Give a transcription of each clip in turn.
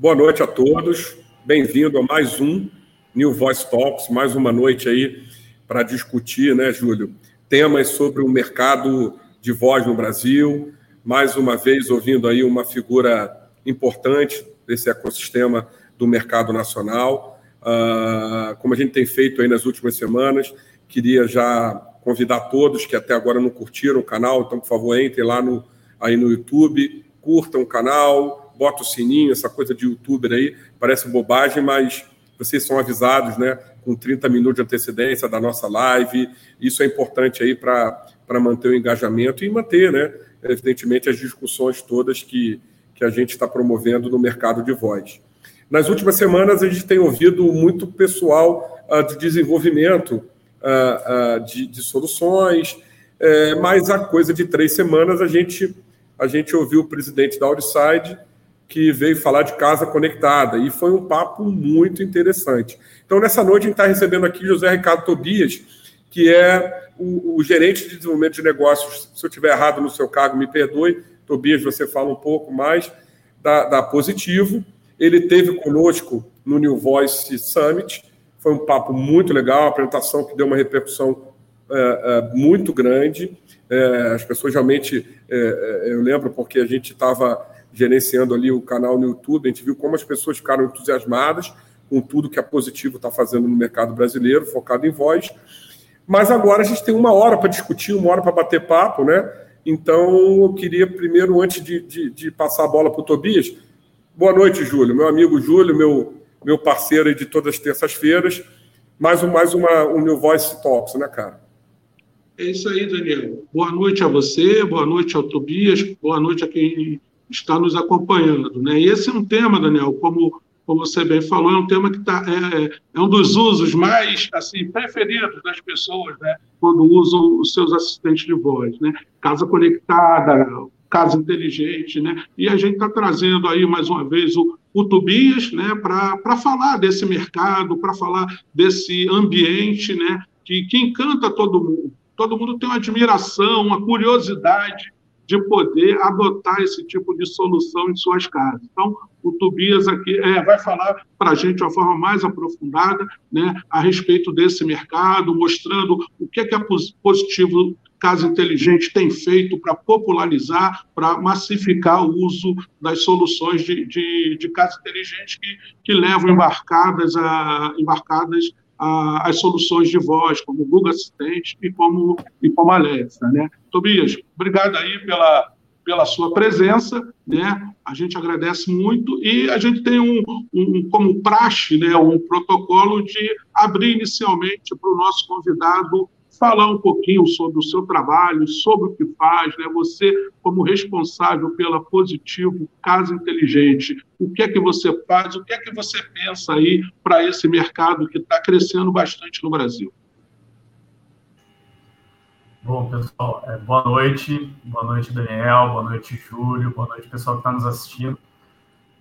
Boa noite a todos. Bem-vindo a mais um New Voice Talks, mais uma noite aí para discutir, né, Júlio, temas sobre o mercado de voz no Brasil. Mais uma vez ouvindo aí uma figura importante desse ecossistema do mercado nacional. Uh, como a gente tem feito aí nas últimas semanas, queria já convidar todos que até agora não curtiram o canal, então, por favor, entrem lá no, aí no YouTube, curtam o canal, bota o sininho, essa coisa de youtuber aí, parece bobagem, mas vocês são avisados, né, com 30 minutos de antecedência da nossa live. Isso é importante aí para manter o engajamento e manter, né, evidentemente, as discussões todas que, que a gente está promovendo no mercado de voz. Nas últimas semanas, a gente tem ouvido muito pessoal uh, de desenvolvimento uh, uh, de, de, soluções, é, mas há coisa de três semanas a gente, a gente ouviu o presidente da Outside que veio falar de casa conectada, e foi um papo muito interessante. Então, nessa noite, a gente está recebendo aqui José Ricardo Tobias, que é o, o, gerente de desenvolvimento de negócios. Se eu estiver errado no seu cargo, me perdoe. Tobias, você fala um pouco mais da, da Positivo. Ele teve conosco no New Voice Summit. Foi um papo muito legal, uma apresentação que deu uma repercussão é, é, muito grande. É, as pessoas realmente, é, é, eu lembro porque a gente estava gerenciando ali o canal no YouTube, a gente viu como as pessoas ficaram entusiasmadas com tudo que a Positivo está fazendo no mercado brasileiro, focado em voz. Mas agora a gente tem uma hora para discutir, uma hora para bater papo, né? Então, eu queria primeiro, antes de, de, de passar a bola para o Tobias, boa noite, Júlio, meu amigo Júlio, meu, meu parceiro de todas as terças-feiras, mais, um, mais uma, um New Voice Talks, né, cara? É isso aí, Daniel. Boa noite a você, boa noite ao Tobias, boa noite a quem está nos acompanhando. Né? E esse é um tema, Daniel, como, como você bem falou, é um tema que tá, é, é um dos usos mais assim preferidos das pessoas né? quando usam os seus assistentes de voz. Né? Casa conectada, casa inteligente, né? E a gente está trazendo aí mais uma vez o, o Tobias, né? Para falar desse mercado, para falar desse ambiente, né? Que, que encanta todo mundo. Todo mundo tem uma admiração, uma curiosidade de poder adotar esse tipo de solução em suas casas. Então, o Tobias aqui é, vai falar para a gente de uma forma mais aprofundada né, a respeito desse mercado, mostrando o que é, que é positivo Casa Inteligente tem feito para popularizar, para massificar o uso das soluções de, de, de casa inteligente que, que levam embarcadas, a, embarcadas a, as soluções de voz, como o Google Assistente e como, e como Alexa. Né? Tobias, obrigado aí pela, pela sua presença, né? A gente agradece muito e a gente tem um, um como praxe, né, um protocolo de abrir inicialmente para o nosso convidado falar um pouquinho sobre o seu trabalho, sobre o que faz, né? Você como responsável pela Positivo Casa Inteligente, o que é que você faz, o que é que você pensa aí para esse mercado que está crescendo bastante no Brasil? Bom, pessoal, é, boa noite. Boa noite, Daniel. Boa noite, Júlio. Boa noite, pessoal que está nos assistindo.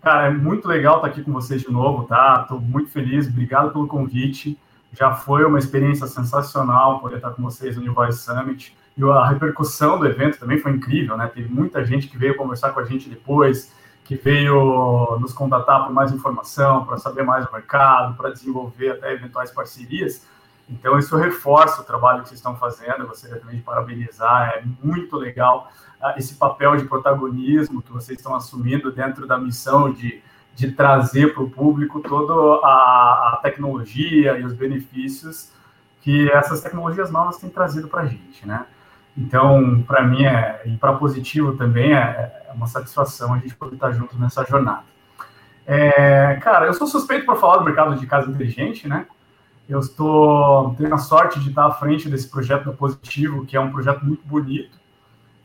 Cara, é muito legal estar aqui com vocês de novo, tá? Estou muito feliz. Obrigado pelo convite. Já foi uma experiência sensacional poder estar com vocês no New Voice Summit. E a repercussão do evento também foi incrível, né? Teve muita gente que veio conversar com a gente depois, que veio nos contatar por mais informação, para saber mais do mercado, para desenvolver até eventuais parcerias. Então, isso reforça o trabalho que vocês estão fazendo. Eu gostaria também de parabenizar. É muito legal uh, esse papel de protagonismo que vocês estão assumindo dentro da missão de de trazer para o público toda a, a, tecnologia e os benefícios que essas tecnologias novas têm trazido para a gente, né? Então, para mim, é, e para positivo também, é, é, uma satisfação a gente poder estar juntos nessa jornada. É, cara, eu sou suspeito para falar do mercado de casa inteligente, né? Eu estou tenho a sorte de estar à frente desse projeto da Positivo, que é um projeto muito bonito.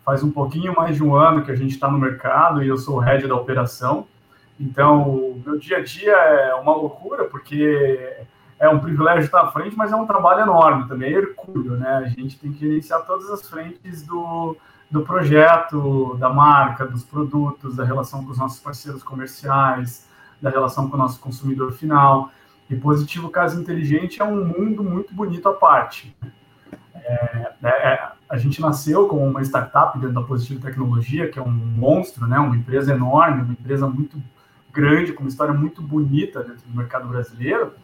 Faz um pouquinho mais de um ano que a gente está no mercado e eu sou o head da operação. Então, o meu dia a dia é uma loucura, porque é um privilégio estar à frente, mas é um trabalho enorme também, é hercúleo, né? A gente tem que gerenciar todas as frentes do, do projeto, da marca, dos produtos, da relação com os nossos parceiros comerciais, da relação com o nosso consumidor final. E Positivo Casa Inteligente é um mundo muito bonito à parte. É, é, a gente nasceu como uma startup dentro da Positivo Tecnologia, que é um monstro, né? uma empresa enorme, uma empresa muito grande, com uma história muito bonita dentro do mercado brasileiro.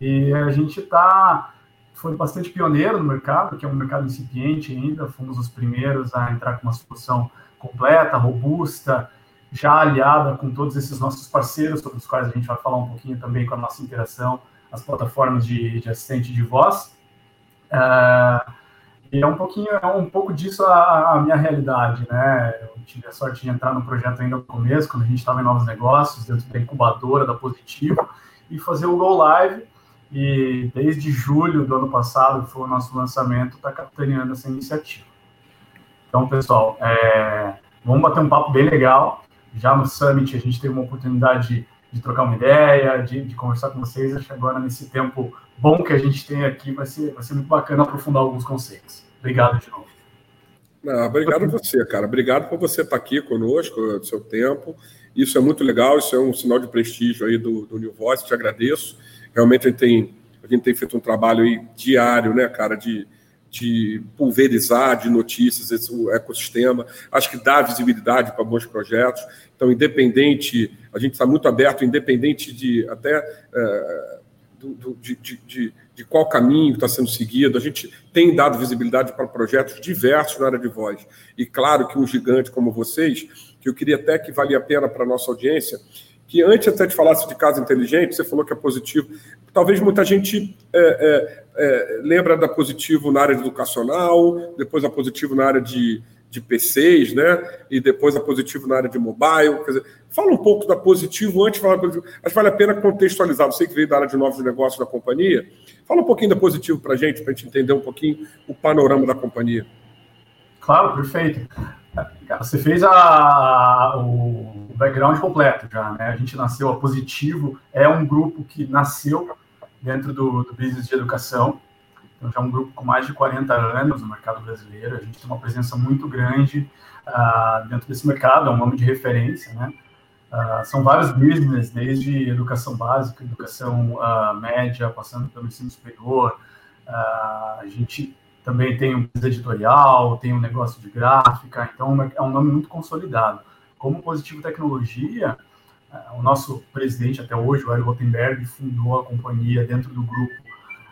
E a gente está foi bastante pioneiro no mercado, que é um mercado incipiente ainda. Fomos os primeiros a entrar com uma solução completa, robusta, já aliada com todos esses nossos parceiros, sobre os quais a gente vai falar um pouquinho também com a nossa interação, as plataformas de, de assistente de voz. Uh, e é um pouquinho, é um pouco disso a, a, minha realidade, né? Eu tive a sorte de entrar no projeto ainda no começo, quando a gente estava em novos negócios, dentro da incubadora da Positivo, e fazer o Go Live. E desde julho do ano passado, que foi o nosso lançamento, está capitaneando essa iniciativa. Então, pessoal, é, vamos bater um papo bem legal. Já no Summit a gente teve uma oportunidade de, de trocar uma ideia, de, de, conversar com vocês. Acho que agora, nesse tempo bom que a gente tem aqui, vai ser, vai ser muito bacana aprofundar alguns conceitos. Obrigado de novo. Não, obrigado a você, cara. Obrigado por você estar aqui conosco, do seu tempo. Isso é muito legal, isso é um sinal de prestígio aí do, do New Voice, te agradeço. Realmente a gente tem, a gente tem feito um trabalho aí diário, né, cara, de, de pulverizar de notícias esse ecossistema. Acho que dá visibilidade para bons projetos. Então, independente, a gente está muito aberto, independente de até. É, do, do, de, de, de, qual caminho está sendo seguido. A gente tem dado visibilidade para projetos diversos na área de voz. E claro que um gigante como vocês, que eu queria até que valia a pena para a nossa audiência, que antes até de falasse de casa inteligente, você falou que é positivo. Talvez muita gente é, é, é, lembra da positivo na área educacional, depois a positivo na área de, de PCs, né? E depois a positivo na área de mobile. Quer dizer, fala um pouco da positivo antes de falar da positivo. Acho que vale a pena contextualizar. Você que veio da área de novos negócios da companhia, fala um pouquinho da positivo para a gente, para a gente entender um pouquinho o panorama da companhia. Claro, perfeito. Você fez a, o background completo já, né? A gente nasceu a Positivo, é um grupo que nasceu dentro do, do business de educação, então, já é um grupo com mais de 40 anos no mercado brasileiro. A gente tem uma presença muito grande uh, dentro desse mercado, é um nome de referência, né? Uh, são vários business, desde educação básica, educação uh, média, passando pelo ensino superior. a gente também tem um editorial, tem um negócio de gráfica, então é um nome muito consolidado. Como Positivo Tecnologia, o nosso presidente até hoje, o Hélio Rotenberg, fundou a companhia dentro do grupo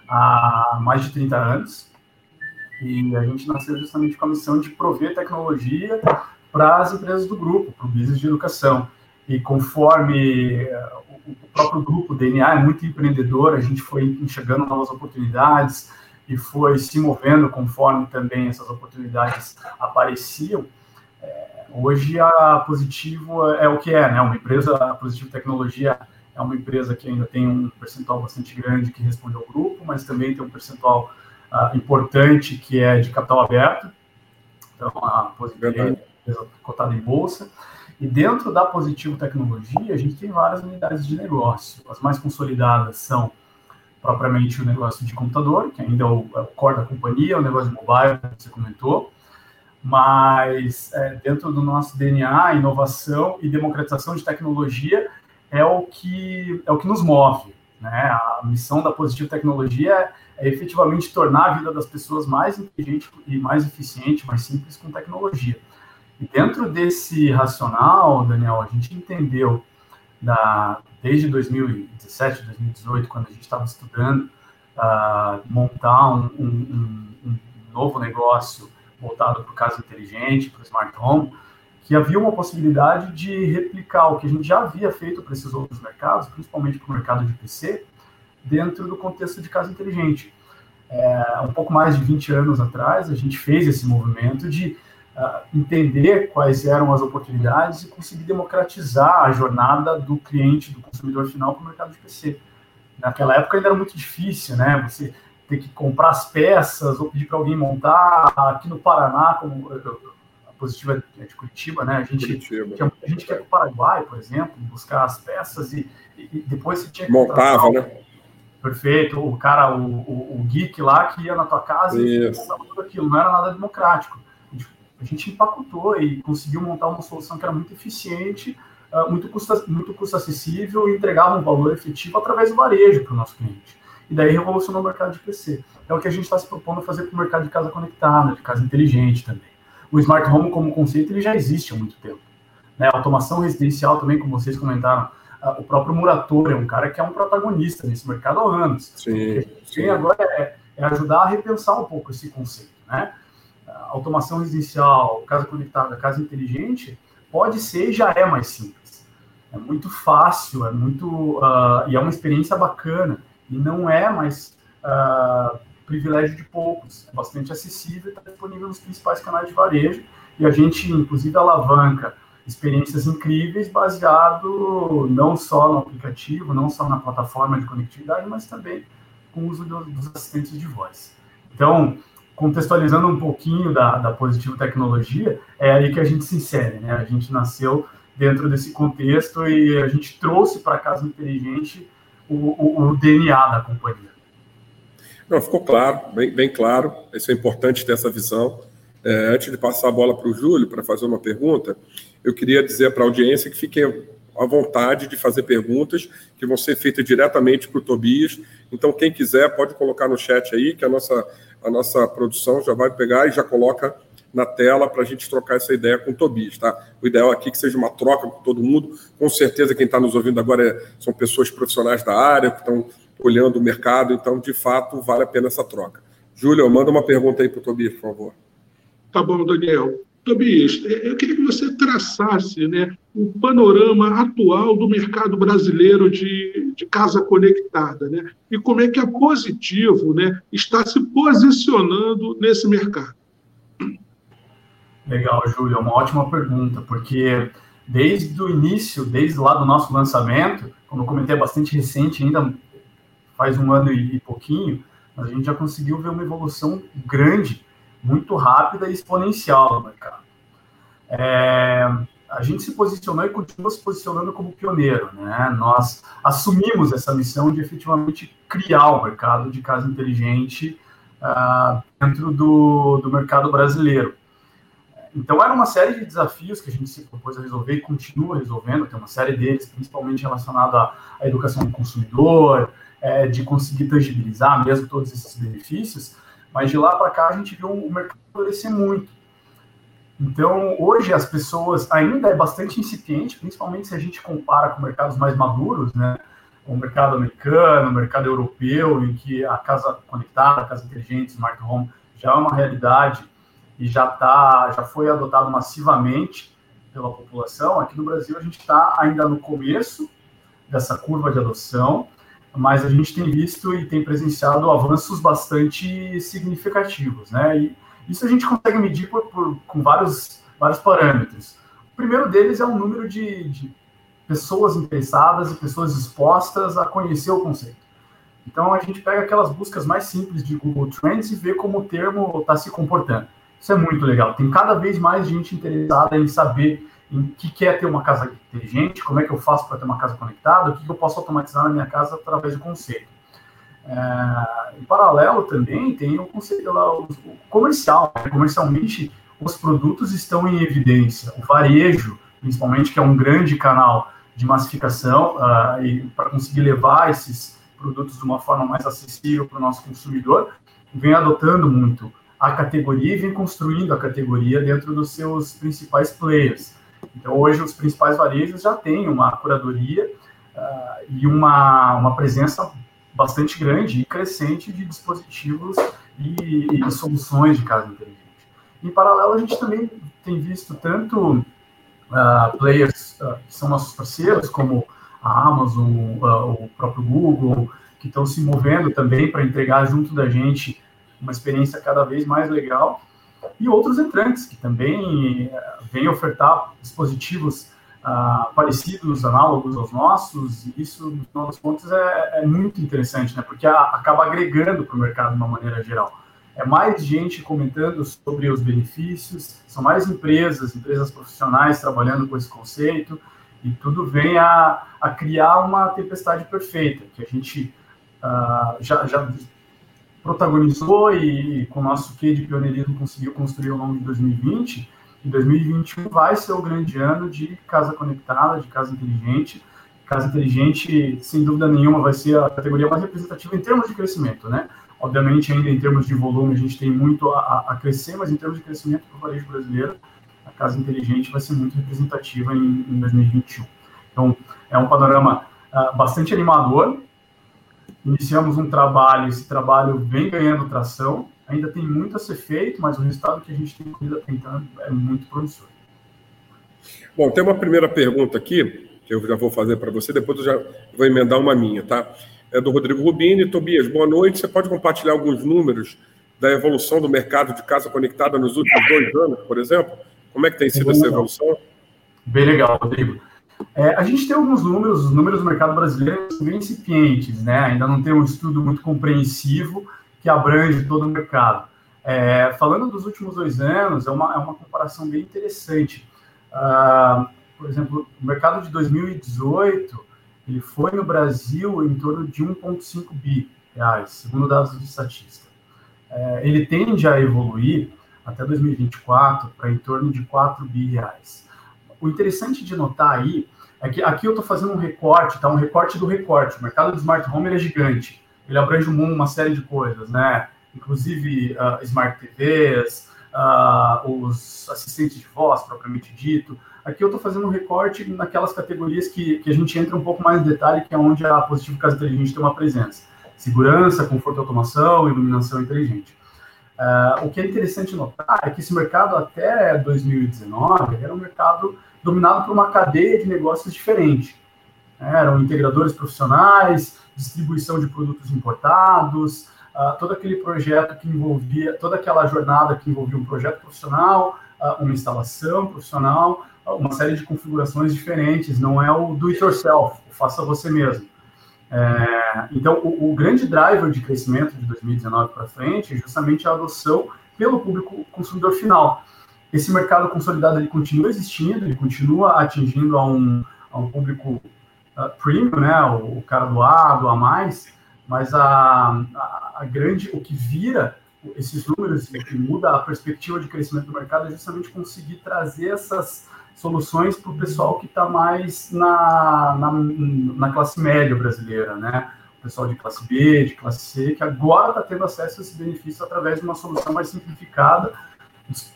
há mais de 30 anos. E a gente nasceu justamente com a missão de prover tecnologia para as empresas do grupo, para o business de educação. E conforme eh, o próprio grupo DNA é muito empreendedor, a gente foi enxergando novas oportunidades e foi se movendo conforme também essas oportunidades apareciam. É, hoje a Positivo é o que é, né? Uma empresa, a Positivo Tecnologia é uma empresa que ainda tem um percentual bastante grande que responde ao grupo, mas também tem um percentual uh, importante que é de capital aberto. Então, a Positivo é uma empresa cotada em bolsa. E dentro da Positivo Tecnologia, a gente tem várias unidades de negócio. As mais consolidadas são propriamente o negócio de computador, que ainda é o, é core da companhia, o negócio de mobile, que você comentou. Mas é, dentro do nosso DNA, inovação e democratização de tecnologia é o que, é o que nos move. Né? A missão da Positivo Tecnologia é, é efetivamente tornar a vida das pessoas mais inteligente e mais eficiente, mais simples com tecnologia. E dentro desse racional, Daniel, a gente entendeu da, desde 2017, 2018, quando a gente estava estudando, uh, montar um, um, um, novo negócio voltado para o caso inteligente, para o smart home, que havia uma possibilidade de replicar o que a gente já havia feito para esses outros mercados, principalmente para o mercado de PC, dentro do contexto de casa inteligente. É, um pouco mais de 20 anos atrás, a gente fez esse movimento de entender quais eram as oportunidades e conseguir democratizar a jornada do cliente, do consumidor final para o mercado de PC. Naquela época ainda era muito difícil, né? Você ter que comprar as peças ou pedir para alguém montar. Aqui no Paraná, como positiva é de Curitiba, né? A gente Curitiba. tinha muita gente que ia para o Paraguai, por exemplo, buscar as peças e, e depois você tinha que montava, né? Perfeito, o cara, o, o, o, geek lá que ia na tua casa Isso. e tudo aquilo, não era nada democrático. A gente, a gente empacotou e conseguiu montar uma solução que era muito eficiente, uh, muito, custo, muito custo acessível e entregava um valor efetivo através do varejo para o nosso cliente. E daí revolucionou o mercado de PC. É o que a gente está se propondo fazer para o mercado de casa conectada, de casa inteligente também o smart home como conceito ele já existe há muito tempo. Né? A automação residencial também, como vocês comentaram o próprio Muratori é um cara que é um protagonista nesse mercado há anos. Sim, o que tem agora é, é, ajudar a repensar um pouco esse conceito. Né? Automação residencial, casa conectada, casa inteligente, pode ser e já é mais simples. É muito fácil, é muito uh, e é uma experiência bacana e não é mais uh, privilégio de poucos. É bastante acessível, está disponível nos principais canais de varejo e a gente, inclusive, alavanca experiências incríveis baseado não só no aplicativo, não só na plataforma de conectividade, mas também com o uso dos assistentes de voz. Então, contextualizando um pouquinho da, da Positivo Tecnologia, é aí que a gente se insere, né? A gente nasceu dentro desse contexto e a gente trouxe para a Casa Inteligente o, o, o, DNA da companhia. Não, ficou claro, bem, bem claro, isso é importante ter essa visão. É, antes de passar a bola para o Júlio para fazer uma pergunta, eu queria dizer para a audiência que fiquem à vontade de fazer perguntas que vão ser feitas diretamente para o Tobias. Então, quem quiser pode colocar no chat aí, que a nossa, a nossa produção já vai pegar e já coloca na tela para a gente trocar essa ideia com o Tobias, tá? O ideal aqui é que seja uma troca com todo mundo. Com certeza, quem está nos ouvindo agora é, são pessoas profissionais da área, que estão olhando o mercado, então, de fato, vale a pena essa troca. Júlio, manda uma pergunta aí para o Tobias, por favor. Tá bom, Daniel. Tobias, é, eu queria que você traçasse né, o panorama atual do mercado brasileiro de, de casa conectada, né? E como é que a Positivo né, está se posicionando nesse mercado. Legal, Júlio, é uma ótima pergunta, porque desde o início, desde lá do nosso lançamento, como eu comentei, é bastante recente, ainda faz um ano e pouquinho, a gente já conseguiu ver uma evolução grande muito rápida e exponencial no mercado. É, a gente se posicionou e continua se posicionando como pioneiro. Né? Nós assumimos essa missão de efetivamente criar o mercado de casa inteligente uh, dentro do, do mercado brasileiro. Então, era uma série de desafios que a gente se propôs a resolver e continua resolvendo. Tem uma série deles, principalmente relacionada à, educação do consumidor, é, de conseguir tangibilizar mesmo todos esses benefícios. Mas de lá para cá a gente viu o mercado florescer muito. Então, hoje as pessoas ainda é bastante incipiente, principalmente se a gente compara com mercados mais maduros, né? O mercado americano, o mercado europeu, em que a casa conectada, a casa inteligente, smart home já é uma realidade e já tá, já foi adotado massivamente pela população. Aqui no Brasil a gente está ainda no começo dessa curva de adoção mas a gente tem visto e tem presenciado avanços bastante significativos, né? E isso a gente consegue medir por, por, com vários, vários parâmetros. O primeiro deles é o número de, de pessoas interessadas e pessoas dispostas a conhecer o conceito. Então a gente pega aquelas buscas mais simples de Google Trends e vê como o termo está se comportando. Isso é muito legal. Tem cada vez mais gente interessada em saber em que quer ter uma casa inteligente, como é que eu faço para ter uma casa conectada, o que, eu posso automatizar na minha casa através do conceito. É, em paralelo também tem o conceito lá, o, comercial. Né? Comercialmente, os produtos estão em evidência. O varejo, principalmente, que é um grande canal de massificação uh, e para conseguir levar esses produtos de uma forma mais acessível para o nosso consumidor, vem adotando muito a categoria e vem construindo a categoria dentro dos seus principais players. Então, hoje, os principais varejos já têm uma curadoria uh, e uma, uma presença bastante grande e crescente de dispositivos e, e soluções de casa inteligente. Em paralelo, a gente também tem visto tanto uh, players uh, que são nossos parceiros, como a Amazon, o próprio Google, que estão se movendo também para entregar junto da gente uma experiência cada vez mais legal e outros entrantes que também eh, vêm ofertar dispositivos uh, parecidos, análogos aos nossos, e isso, no final das contas, é, é muito interessante, né? porque a, acaba agregando para o mercado de uma maneira geral. É mais gente comentando sobre os benefícios, são mais empresas, empresas profissionais trabalhando com esse conceito, e tudo vem a, a criar uma tempestade perfeita, que a gente uh, já, já protagonizou e, com o nosso quê de pioneirismo conseguiu construir ao longo de 2020. E 2021 vai ser o grande ano de casa conectada, de casa inteligente. Casa inteligente, sem dúvida nenhuma, vai ser a categoria mais representativa em termos de crescimento, né? Obviamente, ainda em termos de volume, a gente tem muito a, a crescer, mas em termos de crescimento para o varejo brasileiro, a casa inteligente vai ser muito representativa em, em 2021. Então, é um panorama uh, bastante animador. Iniciamos um trabalho, esse trabalho vem ganhando tração, ainda tem muito a ser feito, mas o resultado que a gente tem tentando é muito promissor. Bom, tem uma primeira pergunta aqui, que eu já vou fazer para você, depois eu já vou emendar uma minha, tá? É do Rodrigo Rubini. Tobias, boa noite. Você pode compartilhar alguns números da evolução do mercado de casa conectada nos últimos dois anos, por exemplo? Como é que tem sido essa evolução? Bem legal, Rodrigo. É, a gente tem alguns números, os números do mercado brasileiro são bem incipientes, né? Ainda não tem um estudo muito compreensivo que abrange todo o mercado. É, falando dos últimos dois anos, é uma, é uma comparação bem interessante. Uh, por exemplo, o mercado de 2018, ele foi no Brasil em torno de 1,5 bi reais, segundo dados de estatística. É, ele tende a evoluir até 2024 para em torno de 4 bi reais. O interessante de notar aí é que aqui eu estou fazendo um recorte, tá? Um recorte do recorte. O mercado de smart home é gigante. Ele abrange uma série de coisas, né? Inclusive uh, smart TVs, uh, os assistentes de voz, propriamente dito. Aqui eu estou fazendo um recorte naquelas categorias que, que a gente entra um pouco mais em detalhe, que é onde a Positivo Casa Inteligente tem uma presença. Segurança, conforto e automação, iluminação inteligente. Uh, o que é interessante notar é que esse mercado até 2019 era um mercado dominado por uma cadeia de negócios diferente. Eram integradores profissionais, distribuição de produtos importados, uh, todo aquele projeto que envolvia, toda aquela jornada que envolvia um projeto profissional, uh, uma instalação profissional, uma série de configurações diferentes, não é o do it yourself, o faça você mesmo. É, então, o, o, grande driver de crescimento de 2019 para frente é justamente a adoção pelo público consumidor final. Esse mercado consolidado ele continua existindo, ele continua atingindo a um, a um público uh, premium, né, o, o, cara do A, A+, mas a, a, a grande, o que vira esses números, o que muda a perspectiva de crescimento do mercado é justamente conseguir trazer essas soluções para o pessoal que está mais na, na, na, classe média brasileira, né? O pessoal de classe B, de classe C, que agora está tendo acesso a esse benefício através de uma solução mais simplificada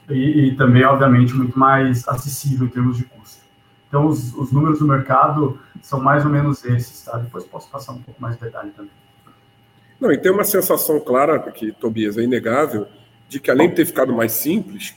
e, e, também, obviamente, muito mais acessível em termos de custo. Então, os, os números do mercado são mais ou menos esses, tá? Depois posso passar um pouco mais de detalhe também. Não, e tem uma sensação clara, que, Tobias, é inegável, de que além de ter ficado mais simples,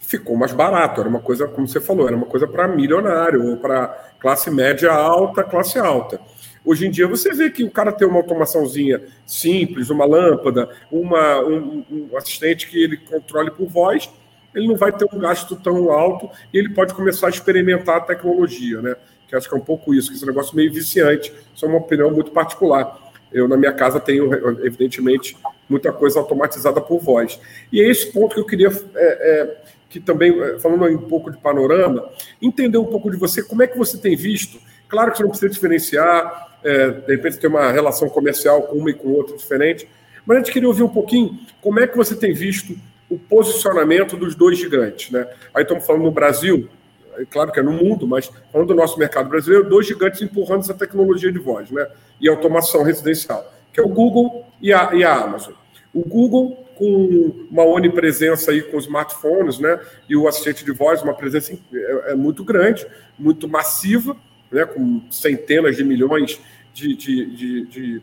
ficou mais barato. Era uma coisa, como você falou, era uma coisa para milionário, ou para classe média alta, classe alta. Hoje em dia você vê que o cara tem uma automaçãozinha simples, uma lâmpada, uma, um, um assistente que ele controle por voz, ele não vai ter um gasto tão alto e ele pode começar a experimentar a tecnologia, né? Que acho que é um pouco isso, que esse negócio meio viciante. Isso é uma opinião muito particular. Eu, na minha casa, tenho, evidentemente, muita coisa automatizada por voz. E é esse ponto que eu queria é, é, que também, eh, falando um pouco de panorama, entender um pouco de você, como é que você tem visto? Claro que você não precisa diferenciar, é, de repente ter uma relação comercial com uma e com outra diferente, mas a gente queria ouvir um pouquinho como é que você tem visto o posicionamento dos dois gigantes. Né? Aí estamos falando no Brasil, é claro que é no mundo, mas falando do nosso mercado brasileiro, dois gigantes empurrando essa tecnologia de voz né? e automação residencial, que é o Google e a, e a Amazon. O Google com uma onipresença aí com smartphones, né? E o assistente de voz, uma presença é, é muito grande, muito massiva, né? Com centenas de milhões de, de, de, de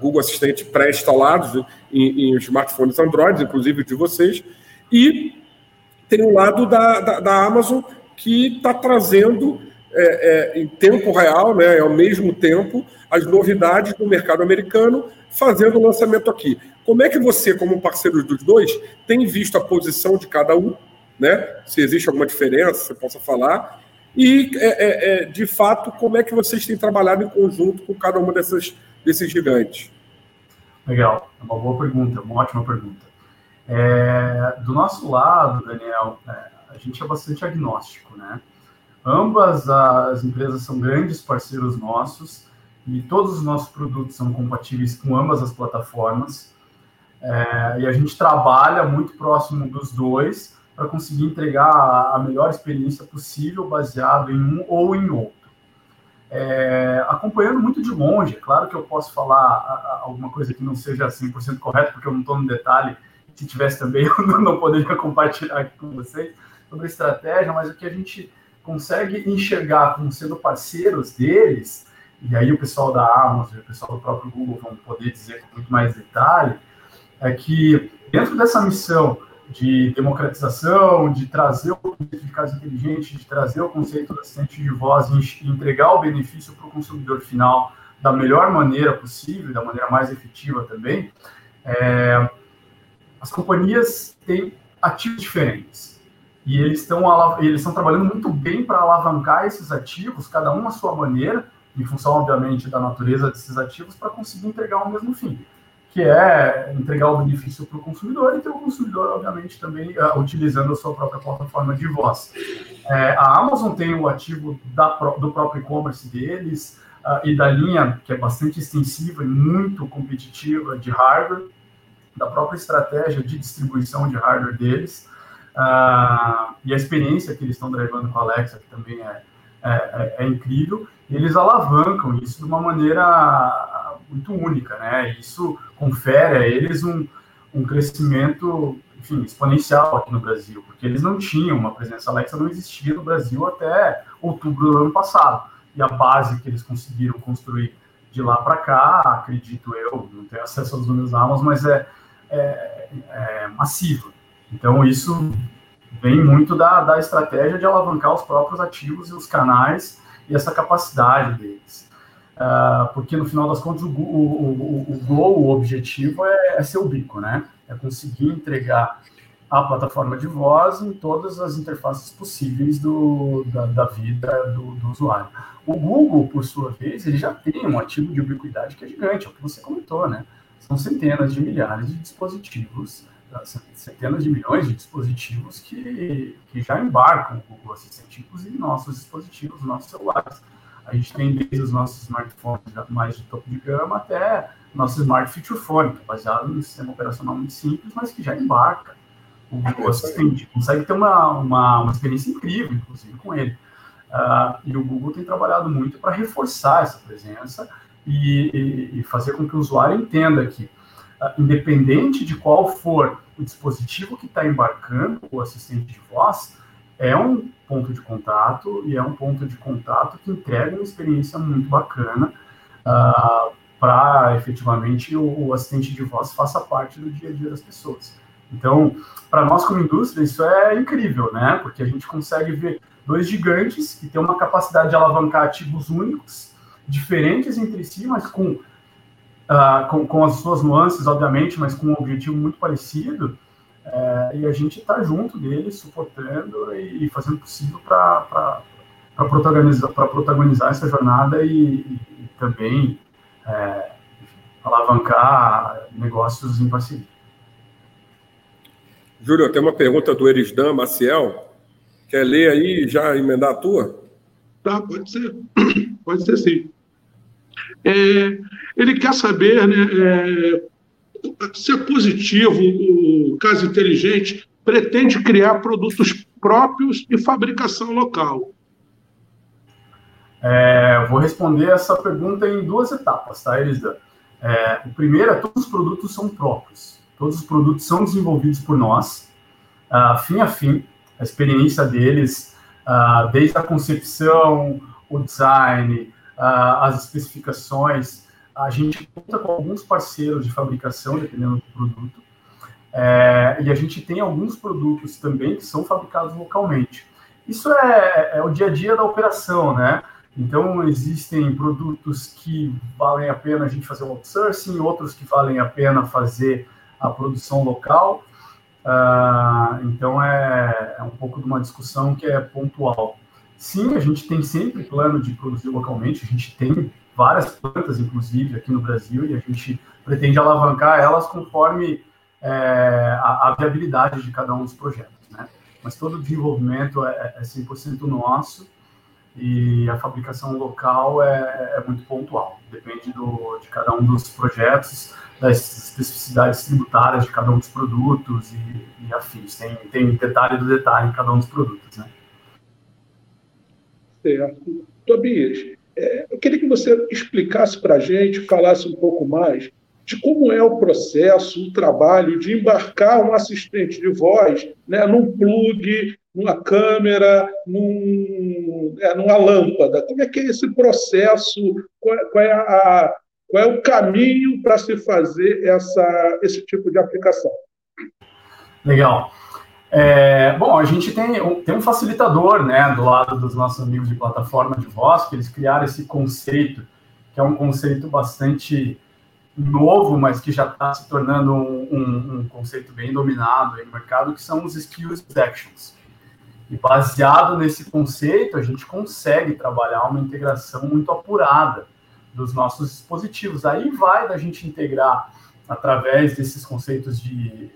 Google Assistente pré-instalados em, em, smartphones Android, inclusive de vocês. E tem o lado da, da, da Amazon que está trazendo é, é, em tempo real, né, ao mesmo tempo, as novidades do mercado americano, fazendo o lançamento aqui. Como é que você, como parceiro dos dois, tem visto a posição de cada um, né? Se existe alguma diferença, você possa falar. E, é, é, é, de fato, como é que vocês têm trabalhado em conjunto com cada uma dessas, desses gigantes? Legal, é uma boa pergunta, uma ótima pergunta. É, do nosso lado, Daniel, é, a gente é bastante agnóstico, né? Ambas as empresas são grandes parceiros nossos e todos os nossos produtos são compatíveis com ambas as plataformas. É, e a gente trabalha muito próximo dos dois para conseguir entregar a melhor experiência possível baseado em um ou em outro. É, acompanhando muito de longe, é claro que eu posso falar alguma coisa que não seja 100% correta, porque eu não estou no detalhe, se tivesse também eu não poderia compartilhar aqui com vocês sobre a estratégia, mas o que a gente consegue enxergar como sendo parceiros deles, e aí o pessoal da Amazon e o pessoal do próprio Google vão poder dizer com muito mais detalhe, é que dentro dessa missão de democratização, de trazer o conceito de casa inteligente, de trazer o conceito do assistente de voz e entregar o benefício para o consumidor final da melhor maneira possível, da maneira mais efetiva também, é, as companhias têm ativos diferentes. E eles estão eles estão trabalhando muito bem para alavancar esses ativos, cada um à sua maneira, em função, obviamente, da natureza desses ativos, para conseguir entregar o mesmo fim que é entregar o benefício para o consumidor e ter o consumidor, obviamente, também uh, utilizando a sua própria plataforma de voz. É, a Amazon tem o ativo da, do próprio e-commerce deles uh, e da linha, que é bastante extensiva e muito competitiva de hardware, da própria estratégia de distribuição de hardware deles, uh, e a experiência que eles estão drivando com a Alexa, que também é, é, é, é incrível, eles alavancam isso de uma maneira muito única, né? Isso confere a eles um, um crescimento, enfim, exponencial aqui no Brasil, porque eles não tinham uma presença Alexa, não existia no Brasil até outubro do ano passado. E a base que eles conseguiram construir de lá para cá, acredito eu, não tenho acesso aos números Amazon, mas é, é, é massivo. Então, isso vem muito da, da estratégia de alavancar os próprios ativos e os canais e essa capacidade deles. Uh, porque no final das contas o, o, o, o goal, o objetivo é, é ser o bico, né? É conseguir entregar a plataforma de voz em todas as interfaces possíveis do, da, da vida do, do, usuário. O Google, por sua vez, ele já tem um ativo de ubiquidade que é gigante, é o que você comentou, né? São centenas de milhares de dispositivos, centenas de milhões de dispositivos que, que já embarcam o Google Assistente, inclusive nossos dispositivos, nossos celulares. A gente tem desde os nossos smartphones mais de topo de gama até nosso smart feature phone, que é baseado num sistema operacional muito simples, mas que já embarca o Google Assistente. Consegue ter uma, uma, uma experiência incrível, inclusive, com ele. Uh, e o Google tem trabalhado muito para reforçar essa presença e, e, e, fazer com que o usuário entenda que, uh, independente de qual for o dispositivo que está embarcando o assistente de voz, é um ponto de contato e é um ponto de contato que entrega uma experiência muito bacana uh, ah, para efetivamente o, o, assistente de voz faça parte do dia a dia das pessoas. Então, para nós como indústria, isso é incrível, né? Porque a gente consegue ver dois gigantes que têm uma capacidade de alavancar ativos únicos, diferentes entre si, mas com, uh, com, com as suas nuances, obviamente, mas com um objetivo muito parecido, é, e a gente está junto deles, suportando e, e fazendo o possível para protagonizar, protagonizar essa jornada e, e, e também é, alavancar negócios em parceria. Júlio, tem uma pergunta do Erisdan Maciel. Quer ler aí e já emendar a tua? Tá, pode ser. Pode ser sim. É, ele quer saber né, é, se é positivo, o Casa Inteligente pretende criar produtos próprios e fabricação local. É, vou responder essa pergunta em duas etapas, tá, Elisa? É, o primeiro é todos os produtos são próprios. Todos os produtos são desenvolvidos por nós, uh, fim a fim. A experiência deles, uh, desde a concepção, o design, uh, as especificações, a gente conta com alguns parceiros de fabricação, dependendo do produto, é, e a gente tem alguns produtos também que são fabricados localmente. Isso é, é, o dia a dia da operação, né? Então, existem produtos que valem a pena a gente fazer o outsourcing, outros que valem a pena fazer a produção local. Uh, então, é, é um pouco de uma discussão que é pontual. Sim, a gente tem sempre plano de produzir localmente, a gente tem várias plantas, inclusive, aqui no Brasil, e a gente pretende alavancar elas conforme é, a, a, viabilidade de cada um dos projetos, né? Mas todo o desenvolvimento é, é 100% nosso e a fabricação local é, é muito pontual, depende do, de cada um dos projetos, das especificidades tributárias de cada um dos produtos e, e afins. Tem, tem detalhe do detalhe em cada um dos produtos, né? Certo. Tobias, é, eu queria que você explicasse para a gente, falasse um pouco mais de como é o processo, o trabalho de embarcar um assistente de voz né, num plug, numa câmera, num, é, numa lâmpada. Como é que é esse processo? Qual, é, qual é, a, qual é o caminho para se fazer essa, esse tipo de aplicação? Legal. É, bom, a gente tem, tem um facilitador né, do lado dos nossos amigos de plataforma de voz, que eles criaram esse conceito, que é um conceito bastante novo, mas que já está se tornando um, um, um, conceito bem dominado no mercado, que são os skills actions. E baseado nesse conceito, a gente consegue trabalhar uma integração muito apurada dos nossos dispositivos. Aí vai da gente integrar através desses conceitos de,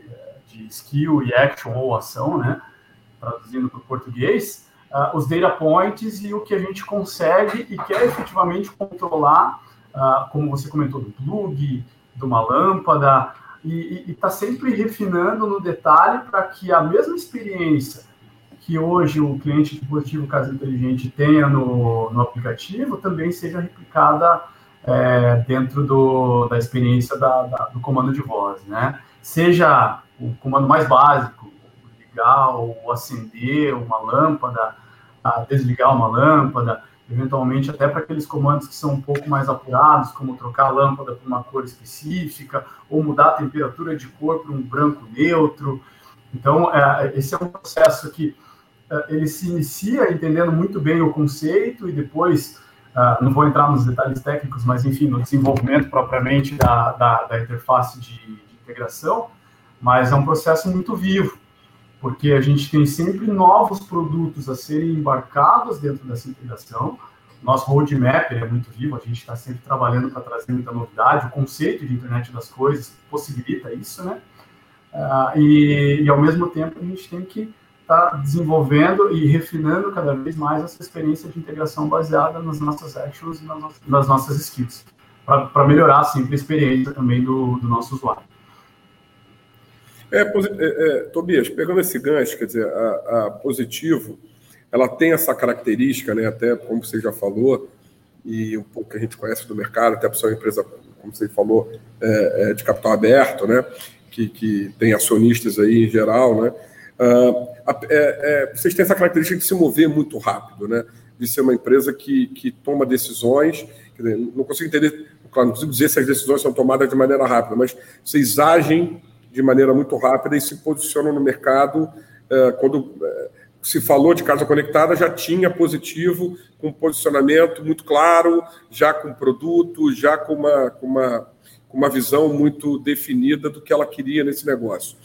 de skill e action ou ação, né? Traduzindo para o português, uh, os data points e o que a gente consegue e quer efetivamente controlar uh, como você comentou, do plug, de uma lâmpada, e está sempre refinando no detalhe para que a mesma experiência que hoje o cliente dispositivo Casa Inteligente tenha no, no aplicativo também seja replicada é, dentro do, da experiência da, da, do comando de voz, né? Seja o comando mais básico, ligar ou acender uma lâmpada, desligar uma lâmpada, eventualmente até para aqueles comandos que são um pouco mais apurados, como trocar a lâmpada por uma cor específica, ou mudar a temperatura de cor para um branco neutro. Então, é, esse é um processo que é, ele se inicia entendendo muito bem o conceito e depois, é, não vou entrar nos detalhes técnicos, mas enfim, no desenvolvimento propriamente da, da, da interface de, de integração, mas é um processo muito vivo porque a gente tem sempre novos produtos a serem embarcados dentro dessa integração. Nosso roadmap é muito vivo, a gente está sempre trabalhando para trazer muita novidade. O conceito de internet das coisas possibilita isso, né? Uh, e, e, ao mesmo tempo, a gente tem que estar tá desenvolvendo e refinando cada vez mais essa experiência de integração baseada nas nossas actions e nas, nas nossas skills, para melhorar sempre a experiência também do, do nosso usuário. É, é, é, Tobias, pegando esse gancho, quer dizer, a, a, Positivo, ela tem essa característica, né, até como você já falou, e um pouco que a gente conhece do mercado, até por ser uma empresa, como você falou, é, é, de capital aberto, né, que, que tem acionistas aí em geral, né, uh, é, vocês têm essa característica de se mover muito rápido, né, de ser uma empresa que, que toma decisões, dizer, não consigo entender, claro, não consigo dizer se as decisões são tomadas de maneira rápida, mas vocês agem de maneira muito rápida e se posicionam no mercado. É, quando é, se falou de casa conectada, já tinha positivo, com posicionamento muito claro, já com produto, já com uma, com uma, com uma visão muito definida do que ela queria nesse negócio.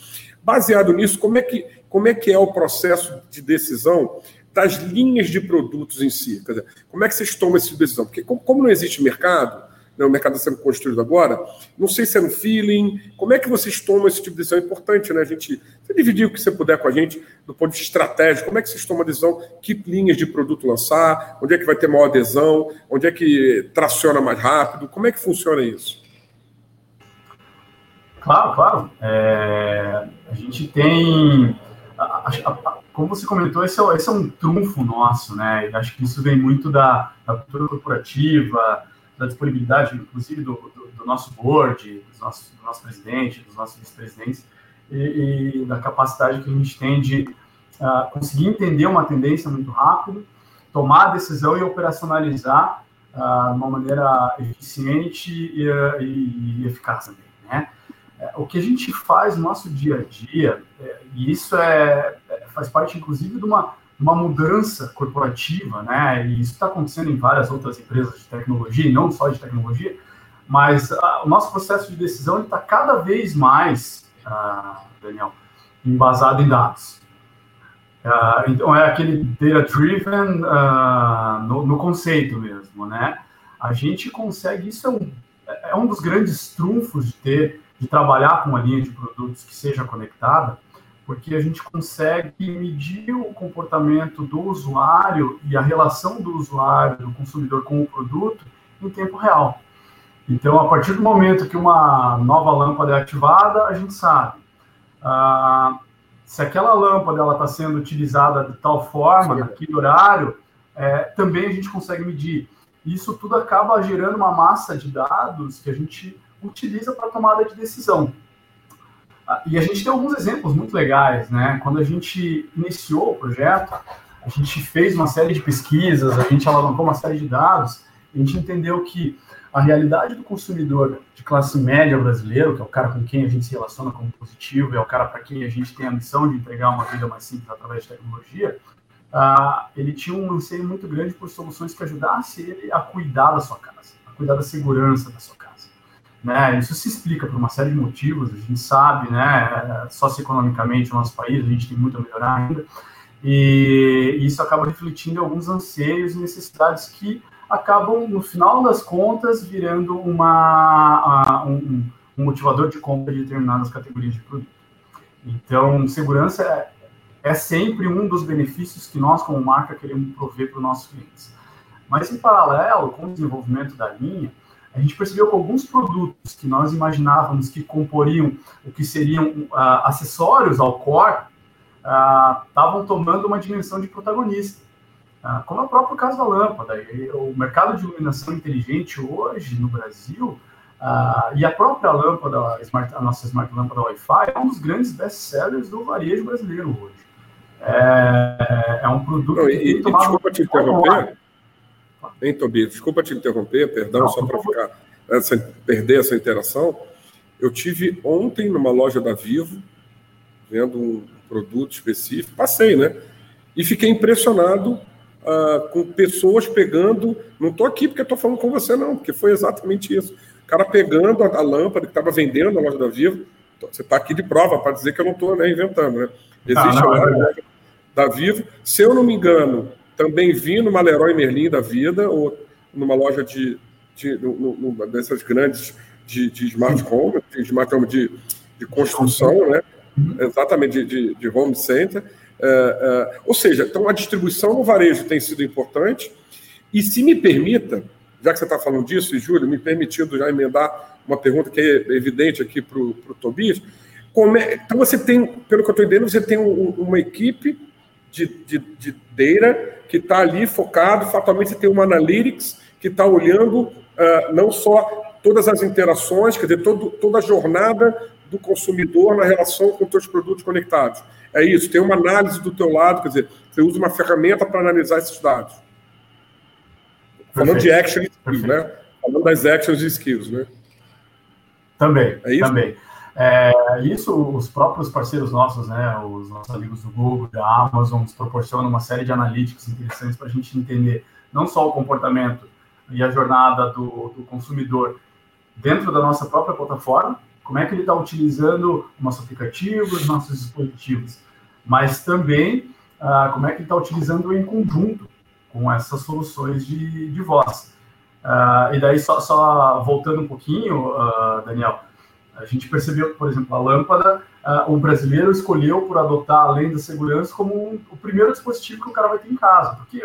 Baseado nisso, como é que, como é, que é o processo de decisão das linhas de produtos em si? Dizer, como é que vocês tomam essa decisão? Porque como não existe mercado, né, o mercado está sendo construído agora. Não sei se é no feeling. Como é que vocês tomam esse tipo de decisão? É importante, né? A gente você dividir o que você puder com a gente do ponto de vista estratégico. Como é que vocês tomam a decisão? Que linhas de produto lançar? Onde é que vai ter maior adesão? Onde é que traciona mais rápido? Como é que funciona isso? Claro, claro. É, a gente tem. Como você comentou, esse é, esse é, um trunfo nosso, né? acho que isso vem muito da, da cultura corporativa, da disponibilidade, inclusive, do, do, do nosso board, dos nossos, do nosso presidente, dos nossos vice-presidentes, e, e, da capacidade que a gente tem de uh, conseguir entender uma tendência muito rápido, tomar a decisão e operacionalizar uh, de uma maneira eficiente e, e, e eficaz também, né? É, o que a gente faz no nosso dia a dia, é, e isso é, é faz parte, inclusive, de uma uma mudança corporativa, né? E isso está acontecendo em várias outras empresas de tecnologia, e não só de tecnologia, mas uh, o nosso processo de decisão está cada vez mais, uh, Daniel, embasado em dados. Uh, então é aquele data-driven no, no, conceito mesmo, né? A gente consegue, isso é um, é um dos grandes trunfos de ter, de trabalhar com uma linha de produtos que seja conectada, porque a gente consegue medir o comportamento do usuário e a relação do usuário, do consumidor com o produto em tempo real. Então, a partir do momento que uma nova lâmpada é ativada, a gente sabe ah, se aquela lâmpada está sendo utilizada de tal forma, Sim. naquele horário, é, também a gente consegue medir. Isso tudo acaba gerando uma massa de dados que a gente utiliza para tomada de decisão. Ah, e a gente tem alguns exemplos muito legais, né? Quando a gente iniciou o projeto, a gente fez uma série de pesquisas, a gente alavancou uma série de dados, a gente entendeu que a realidade do consumidor de classe média brasileiro, que é o cara com quem a gente se relaciona como positivo, é o cara para quem a gente tem a missão de entregar uma vida mais simples através de tecnologia, uh, ele tinha um anseio muito grande por soluções que ajudassem ele a cuidar da sua casa, a cuidar da segurança da sua casa. Né? Isso se explica por uma série de motivos, a gente sabe, né, socioeconomicamente, no nosso país, a gente tem muito a melhorar ainda, e isso acaba refletindo alguns anseios e necessidades que acabam, no final das contas, virando uma, um, um, motivador de compra de determinadas categorias de produto. Então, segurança é, é sempre um dos benefícios que nós, como marca, queremos prover para os nossos clientes. Mas, em paralelo com o desenvolvimento da linha, a gente percebeu que alguns produtos que nós imaginávamos que comporiam o que seriam uh, acessórios ao core estavam uh, tomando uma dimensão de protagonista. Ah, como é o próprio caso da lâmpada. O mercado de iluminação inteligente hoje no Brasil, ah, e a própria lâmpada, a, smart, a nossa smart lâmpada Wi-Fi, é um dos grandes best-sellers do varejo brasileiro hoje. É, é um produto Não, e, que Desculpa te interromper. Hein, Tobias? Desculpa te interromper, perdão, só para ficar essa, perder essa interação. Eu tive ontem numa loja da Vivo, vendo um produto específico, passei, né? E fiquei impressionado uh, com pessoas pegando. Não estou aqui porque estou falando com você, não, porque foi exatamente isso. O cara pegando a, a lâmpada que estava vendendo na loja da Vivo. Você está aqui de prova para dizer que eu não estou né, inventando, né? Existe ah, não, a loja é da Vivo. Se eu não me engano, também vi numa Leroy Merlin da vida, ou numa loja de, de numa dessas grandes de, de smart home, de smart home de, de construção, né? Uhum. Exatamente, de, de, home center. É, é, ou seja, então a distribuição no varejo tem sido importante. E se me permita, já que você está falando disso, e Júlio, me permitindo já emendar uma pergunta que é evidente aqui para o Tobias. É, então você tem, pelo que eu estou entendendo, você tem um, uma equipe de, de, de data que está ali focado, fatalmente você tem uma analytics que está olhando uh, não só todas as interações, quer dizer, todo, toda a jornada do consumidor na relação com os seus produtos conectados. É isso, tem uma análise do teu lado, quer dizer, você usa uma ferramenta para analisar esses dados. Falando Perfeito. de action skills, né? Falando das actions e skills, né? Também, é isso? também. É, isso, os próprios parceiros nossos, né, os nossos amigos do Google, da Amazon, nos proporcionam uma série de analíticos interessantes para a gente entender não só o comportamento e a jornada do, do consumidor dentro da nossa própria plataforma, como é que ele está utilizando o nosso aplicativo, os nossos dispositivos, mas também ah, como é que ele está utilizando em conjunto com essas soluções de, de voz. Ah, e daí, só, só, voltando um pouquinho, ah, Daniel, a gente percebeu, por exemplo, a lâmpada, o brasileiro escolheu por adotar, além da segurança, como um, o primeiro dispositivo que o cara vai ter em casa, porque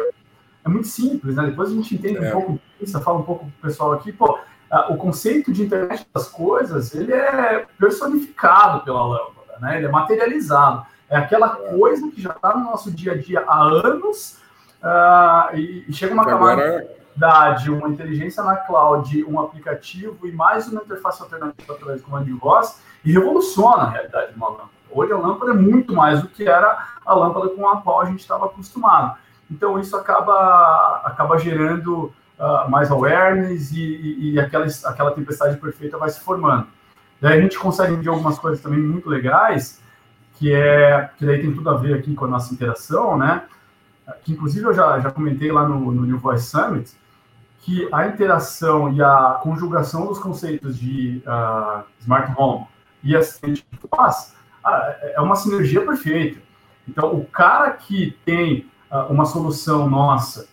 é muito simples, né? Depois a gente entende é. um pouco disso, fala um pouco pro pessoal aqui, pô, o conceito de internet das coisas ele é personificado pela lâmpada, né? Ele é materializado. É aquela coisa que já está no nosso dia a dia há anos uh, e, e, chega uma camada de uma inteligência na cloud, um aplicativo e mais uma interface alternativa através do comando de voz e revoluciona a realidade de uma lâmpada. Hoje a lâmpada é muito mais do que era a lâmpada com a qual a gente estava acostumado. Então isso acaba, acaba gerando uh, mais awareness e, e, e, aquela, aquela tempestade perfeita vai se formando. Daí a gente consegue ver algumas coisas também muito legais, que é que daí tem tudo a ver aqui com a nossa interação, né? Que inclusive eu já, já comentei lá no, no New Voice Summit, que a interação e a conjugação dos conceitos de uh, smart home e assistente de voz uh, é uma sinergia perfeita. Então, o cara que tem uh, uma solução nossa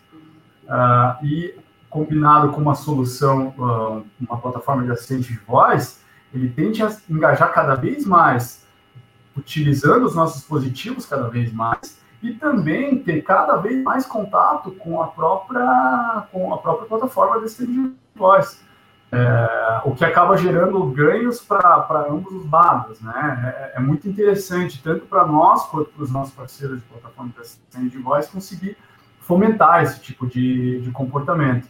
e combinado com uma solução, ah, uma plataforma de assistente de voz, ele tende a engajar cada vez mais, utilizando os nossos dispositivos cada vez mais, e também ter cada vez mais contato com a própria, com a própria plataforma de voz. É, o que acaba gerando ganhos para ambos os lados, né? É, é muito interessante, tanto para nós quanto para os nossos parceiros de plataforma de assistente de voz, conseguir fomentar esse tipo de, de comportamento.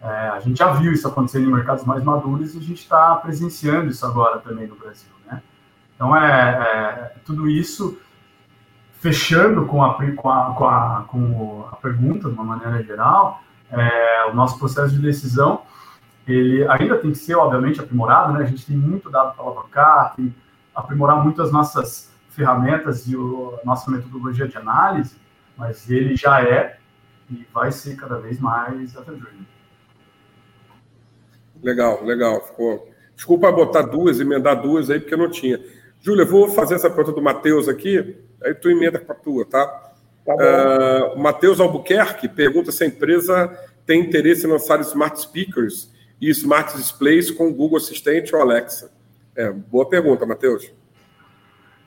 É, a gente já viu isso acontecendo em mercados mais maduros e a gente está presenciando isso agora também no Brasil. Né? Então, é, é, tudo isso fechando com a, com a, com a, com a pergunta, de uma maneira geral, é, o nosso processo de decisão ele ainda tem que ser, obviamente, aprimorado, né? A gente tem muito dado para alavancar, tem aprimorar muito as nossas ferramentas e o, a nossa metodologia de análise, mas ele já é e vai ser cada vez mais data Legal, legal. Ficou... Desculpa botar duas, emendar duas aí, porque não tinha. Júlia, vou fazer essa pergunta do Matheus aqui, aí tu emenda com a tua, tá? tá uh, Matheus Albuquerque pergunta se a empresa tem interesse em lançar smart speakers e smart displays com o Google Assistente ou Alexa. É, boa pergunta, Matheus.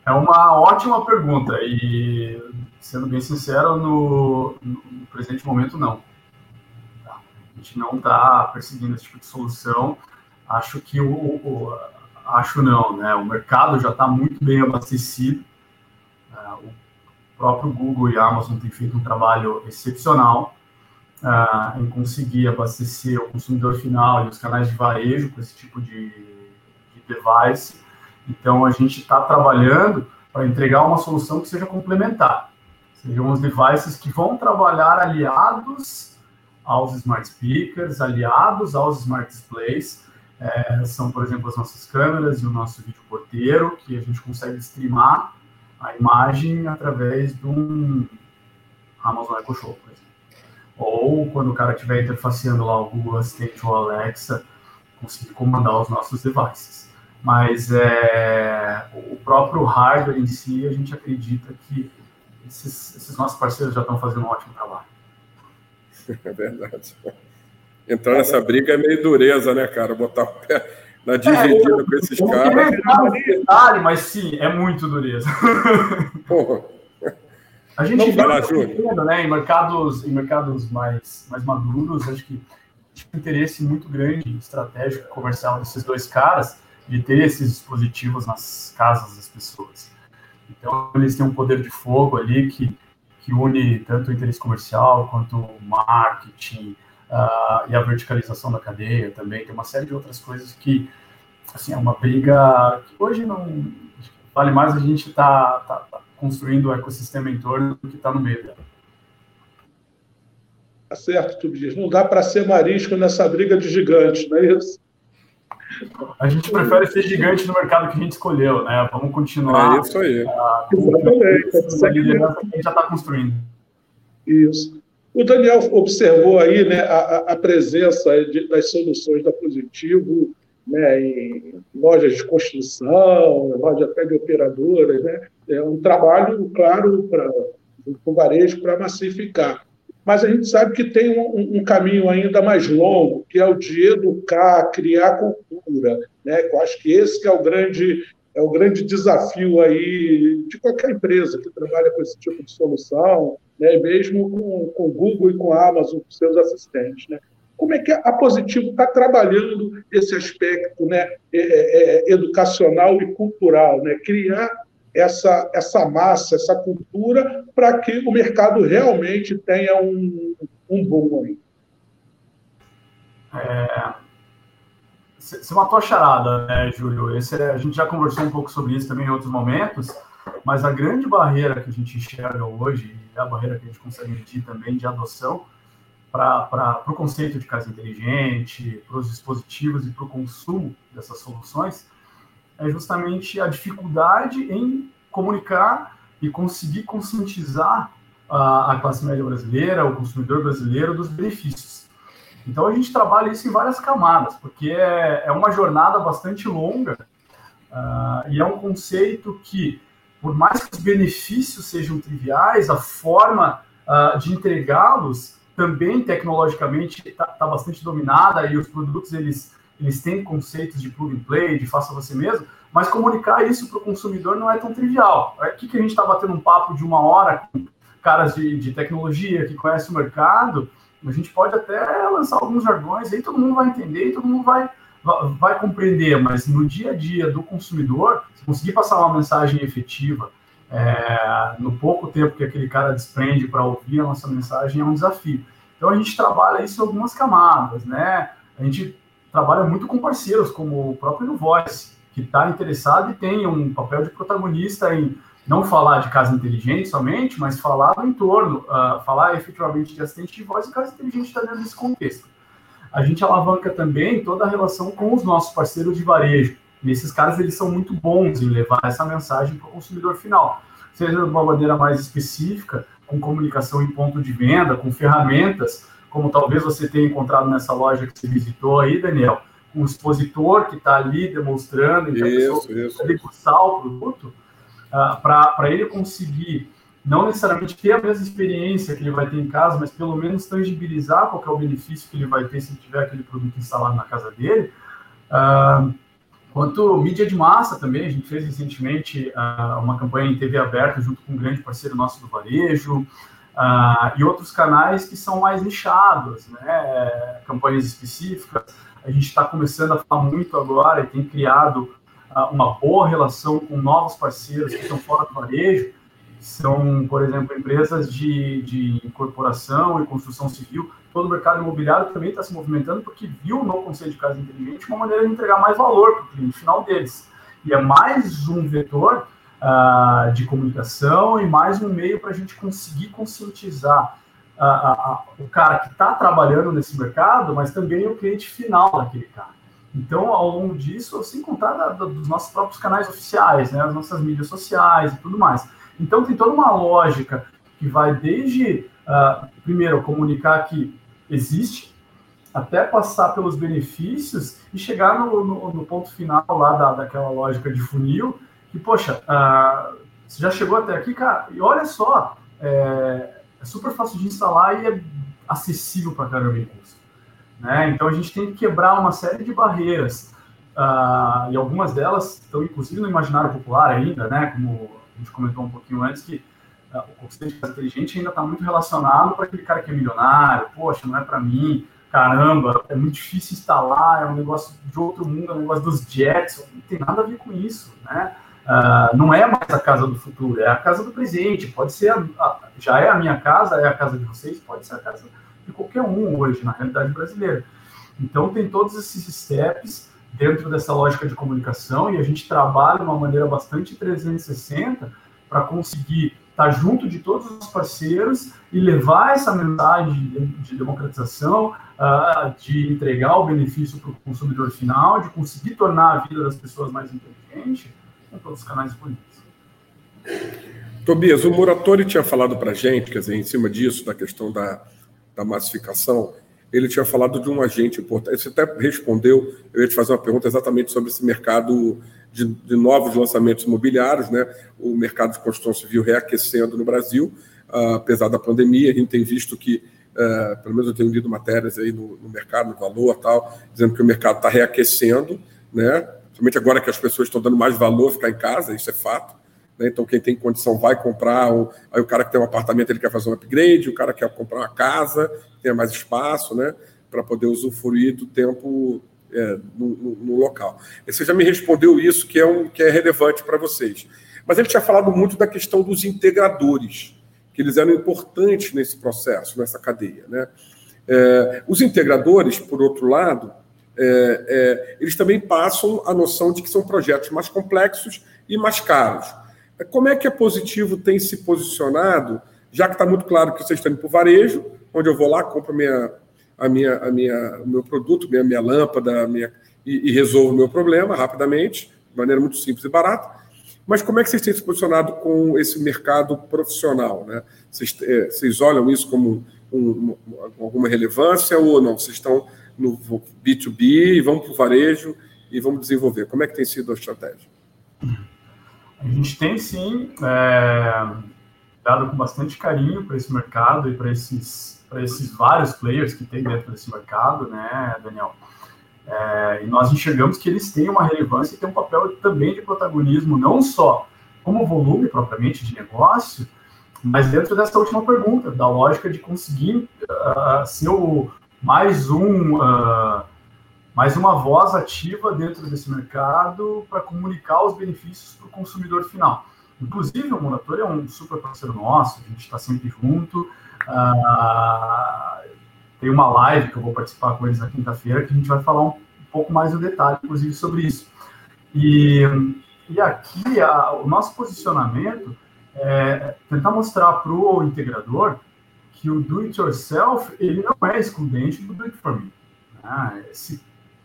É uma ótima pergunta e, sendo bem sincero, no, no presente momento, não. A gente não está perseguindo esse tipo de solução. Acho que o, o acho não, né? O mercado já está muito bem abastecido. O próprio Google e a Amazon têm feito um trabalho excepcional uh, em conseguir abastecer o consumidor final e os canais de varejo com esse tipo de, de device. Então, a gente está trabalhando para entregar uma solução que seja complementar. Sejam os devices que vão trabalhar aliados aos smart speakers, aliados aos smart displays, é, são, por exemplo, as nossas câmeras e o nosso vídeo porteiro, que a gente consegue streamar a imagem através de um Amazon Echo Show, por exemplo. Ou quando o cara estiver interfaceando lá o Google Assistant ou Alexa, conseguir comandar os nossos devices. Mas é, o próprio hardware em si, a gente acredita que esses, esses nossos parceiros já estão fazendo um ótimo trabalho. É verdade. Entrar nessa briga é meio dureza, né, cara? Botar o pé na dividida é, com esses eu caras. Não detalhe, mas sim, é muito dureza. Porra. A gente vê lá, né, em mercados, em mercados mais, mais maduros, acho que tinha um interesse muito grande, estratégico, comercial desses dois caras, de ter esses dispositivos nas casas das pessoas. Então, eles têm um poder de fogo ali que, que une tanto o interesse comercial quanto o marketing, uh, e a verticalização da cadeia também, tem uma série de outras coisas que, assim, é uma briga que hoje não vale mais a gente estar tá, tá, tá construindo o ecossistema em torno do que está no meio dela. Tá certo, Tobias. Não dá para ser marisco nessa briga de gigantes, não é isso? A gente prefere ser gigante no mercado que a gente escolheu, né? Vamos continuar. É isso aí. A, Exatamente. Essa liderança que a gente já está construindo. Isso. O Daniel observou aí né, a, a presença de, das soluções da Positivo né, em lojas de construção, lojas até de operadoras. Né? É um trabalho, claro, para o varejo para massificar. Mas a gente sabe que tem um, um, caminho ainda mais longo, que é o de educar, criar cultura. Né? Eu acho que esse que é o grande é o grande desafio aí de qualquer empresa que trabalha com esse tipo de solução, né, mesmo com, o Google e com a Amazon, com seus assistentes. Né? Como é que a Positivo está trabalhando esse aspecto né, é, é, é, educacional e cultural, né? criar essa, essa massa, essa cultura, para que o mercado realmente tenha um, um boom aí? É, você matou a charada, né, Júlio? Esse, é, a gente já conversou um pouco sobre isso também em outros momentos, mas a grande barreira que a gente enxerga hoje, e a barreira que a gente consegue medir também de adoção para o conceito de casa inteligente, para os dispositivos e para o consumo dessas soluções, é justamente a dificuldade em comunicar e conseguir conscientizar a, a classe média brasileira, o consumidor brasileiro, dos benefícios. Então a gente trabalha isso em várias camadas, porque é, é uma jornada bastante longa uh, e é um conceito que, por mais que os benefícios sejam triviais, a forma uh, de entregá-los também tecnologicamente está tá bastante dominada e os produtos eles, eles têm conceitos de plug and play, de faça você mesmo, mas comunicar isso para o consumidor não é tão trivial. Aqui que a gente está batendo um papo de uma hora com caras de, de tecnologia que conhecem o mercado, a gente pode até lançar alguns jargões, aí todo mundo vai entender todo mundo vai, vai compreender, mas no dia a dia do consumidor, se conseguir passar uma mensagem efetiva, é, no pouco tempo que aquele cara desprende para ouvir a nossa mensagem, é um desafio. Então a gente trabalha isso em algumas camadas, né? A gente trabalha muito com parceiros, como o próprio Voice, que está interessado e tem um papel de protagonista em não falar de casa inteligente somente, mas falar do entorno, uh, falar efetivamente de assistente de voz e casa inteligente está dentro desse contexto. A gente alavanca também toda a relação com os nossos parceiros de varejo. Nesses caras, eles são muito bons em levar essa mensagem para o consumidor final, seja de uma maneira mais específica, com comunicação em ponto de venda, com ferramentas, como talvez você tenha encontrado nessa loja que você visitou aí, Daniel, um expositor que está ali demonstrando, então isso, a pessoa degustar o produto, uh, para ele conseguir não necessariamente ter a mesma experiência que ele vai ter em casa, mas pelo menos tangibilizar qual é o benefício que ele vai ter se tiver aquele produto instalado na casa dele. Uh, quanto mídia de massa também, a gente fez recentemente uh, uma campanha em TV aberta junto com um grande parceiro nosso do varejo, uh, e outros canais que são mais nichados, né, campanhas específicas. A gente está começando a falar muito agora e tem criado uma boa relação com novos parceiros que estão fora do varejo, são, por exemplo, empresas de, de incorporação e construção civil. Todo o mercado imobiliário também está se movimentando porque viu no Conselho de Casa Inteligente uma maneira de entregar mais valor para o cliente final deles. E é mais um vetor uh, de comunicação e mais um meio para a gente conseguir conscientizar uh, uh, o cara que está trabalhando nesse mercado, mas também o cliente final daquele cara. Então, ao longo disso, sem contar da, da, dos nossos próprios canais oficiais, né, as nossas mídias sociais e tudo mais. Então, tem toda uma lógica que vai desde, uh, primeiro, comunicar que existe, até passar pelos benefícios e chegar no, no, no ponto final lá da, daquela lógica de funil, que, poxa, uh, você já chegou até aqui, cara, e olha só, é, é super fácil de instalar e é acessível para caramba em custo. Né? Então, a gente tem que quebrar uma série de barreiras, uh, e algumas delas estão, inclusive, no imaginário popular ainda, né? como a gente comentou um pouquinho antes, que uh, o conceito de casa inteligente ainda está muito relacionado para aquele cara que é milionário, poxa, não é para mim, caramba, é muito difícil instalar, é um negócio de outro mundo, é um negócio dos jets, não tem nada a ver com isso, né? Uh, não é mais a casa do futuro, é a casa do presente. Pode ser, a, a, já é a minha casa, é a casa de vocês, pode ser a casa de qualquer um hoje, na realidade brasileira. Então, tem todos esses steps dentro dessa lógica de comunicação e a gente trabalha de uma maneira bastante 360 para conseguir estar junto de todos os parceiros e levar essa mensagem de democratização, uh, de entregar o benefício para o consumidor final, de conseguir tornar a vida das pessoas mais inteligente com todos os canais disponíveis. Tobias, o Muratori tinha falado para a gente, quer dizer, em cima disso, da questão da, da massificação, ele tinha falado de um agente importante. Você até respondeu, eu ia te fazer uma pergunta exatamente sobre esse mercado de, de novos lançamentos imobiliários, né? o mercado de construção civil reaquecendo no Brasil, uh, apesar da pandemia, a gente tem visto que, uh, pelo menos eu tenho lido matérias aí no, no mercado, no valor tal, dizendo que o mercado está reaquecendo, né? somente agora que as pessoas estão dando mais valor a ficar em casa, isso é fato, né? Então, quem tem condição vai comprar. aí, o cara que tem um apartamento ele quer fazer um upgrade, o cara quer comprar uma casa, tenha mais espaço, né? Para poder usufruir do tempo é, no, no, no, local. Você já me respondeu isso, que é, um, que é relevante para vocês. Mas ele tinha falado muito da questão dos integradores, que eles eram importantes nesse processo, nessa cadeia. Né? É, os integradores, por outro lado, é, é eles também passam a noção de que são projetos mais complexos e mais caros. Como é que a Positivo tem se posicionado, já que está muito claro que vocês estão indo para o varejo, onde eu vou lá, compro minha, a minha, a minha, o meu produto, minha, minha lâmpada minha, e, e resolvo o meu problema rapidamente, de maneira muito simples e barata. Mas como é que vocês têm se posicionado com esse mercado profissional? Né? Vocês, é, vocês olham isso como um, alguma relevância ou não? Vocês estão no B2B e vamos para o varejo e vamos desenvolver. Como é que tem sido a estratégia? A gente tem sim é, dado com bastante carinho para esse mercado e para esses, esses vários players que tem dentro desse mercado, né, Daniel? É, e nós enxergamos que eles têm uma relevância e têm um papel também de protagonismo, não só como volume propriamente de negócio, mas dentro dessa última pergunta, da lógica de conseguir uh, ser o, mais um. Uh, mais uma voz ativa dentro desse mercado para comunicar os benefícios para o consumidor final. Inclusive, o Moratório é um super parceiro nosso, a gente está sempre junto. Uh, tem uma live que eu vou participar com eles na quinta-feira, que a gente vai falar um pouco mais no detalhe, inclusive, sobre isso. E, e aqui, a, o nosso posicionamento é tentar mostrar para o integrador que o do-it-yourself, ele não é excludente do do-it-for-me. Né? Esse,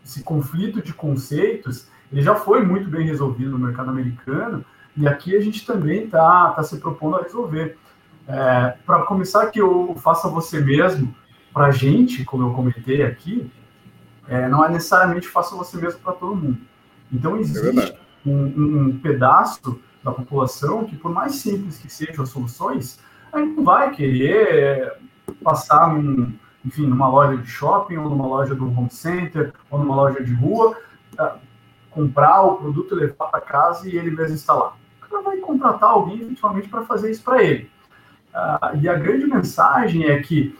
esse conflito de conceitos, ele já foi muito bem resolvido no mercado americano, e aqui a gente também está tá se propondo a resolver. É, para começar, que eu faça você mesmo, para a gente, como eu comentei aqui, é, não é necessariamente faça você mesmo para todo mundo. Então, é existe é um, um, pedaço da população que, por mais simples que sejam as soluções, a gente não vai querer passar num, enfim, numa loja de shopping, ou numa loja do home center, ou numa loja de rua, comprar o produto, levar para casa e ele mesmo instalar. O cara vai contratar alguém, eventualmente, para fazer isso para ele. Uh, e a grande mensagem é que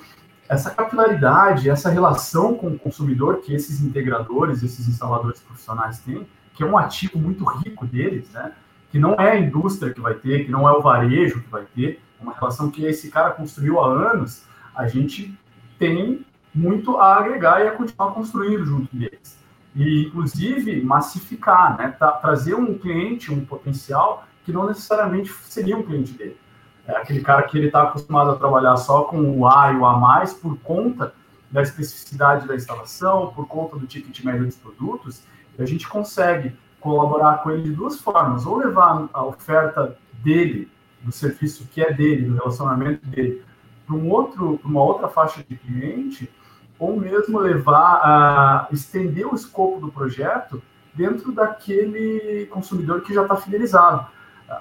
essa capilaridade, essa relação com o consumidor que esses integradores, esses instaladores profissionais têm, que é um ativo muito rico deles, né? que não é a indústria que vai ter, que não é o varejo que vai ter, é uma relação que esse cara construiu há anos, a gente tem muito a agregar e a continuar construindo junto deles. E, inclusive, massificar, né? Tra trazer um cliente, um potencial, que não necessariamente seria um cliente dele. É aquele cara que ele está acostumado a trabalhar só com o A e o A+, por conta da especificidade da instalação, por conta do ticket médio dos produtos, a gente consegue colaborar com ele de duas formas, ou levar a oferta dele, do serviço que é dele, do relacionamento dele, para um outro, uma outra faixa de cliente, ou mesmo levar a estender o escopo do projeto dentro daquele consumidor que já está fidelizado.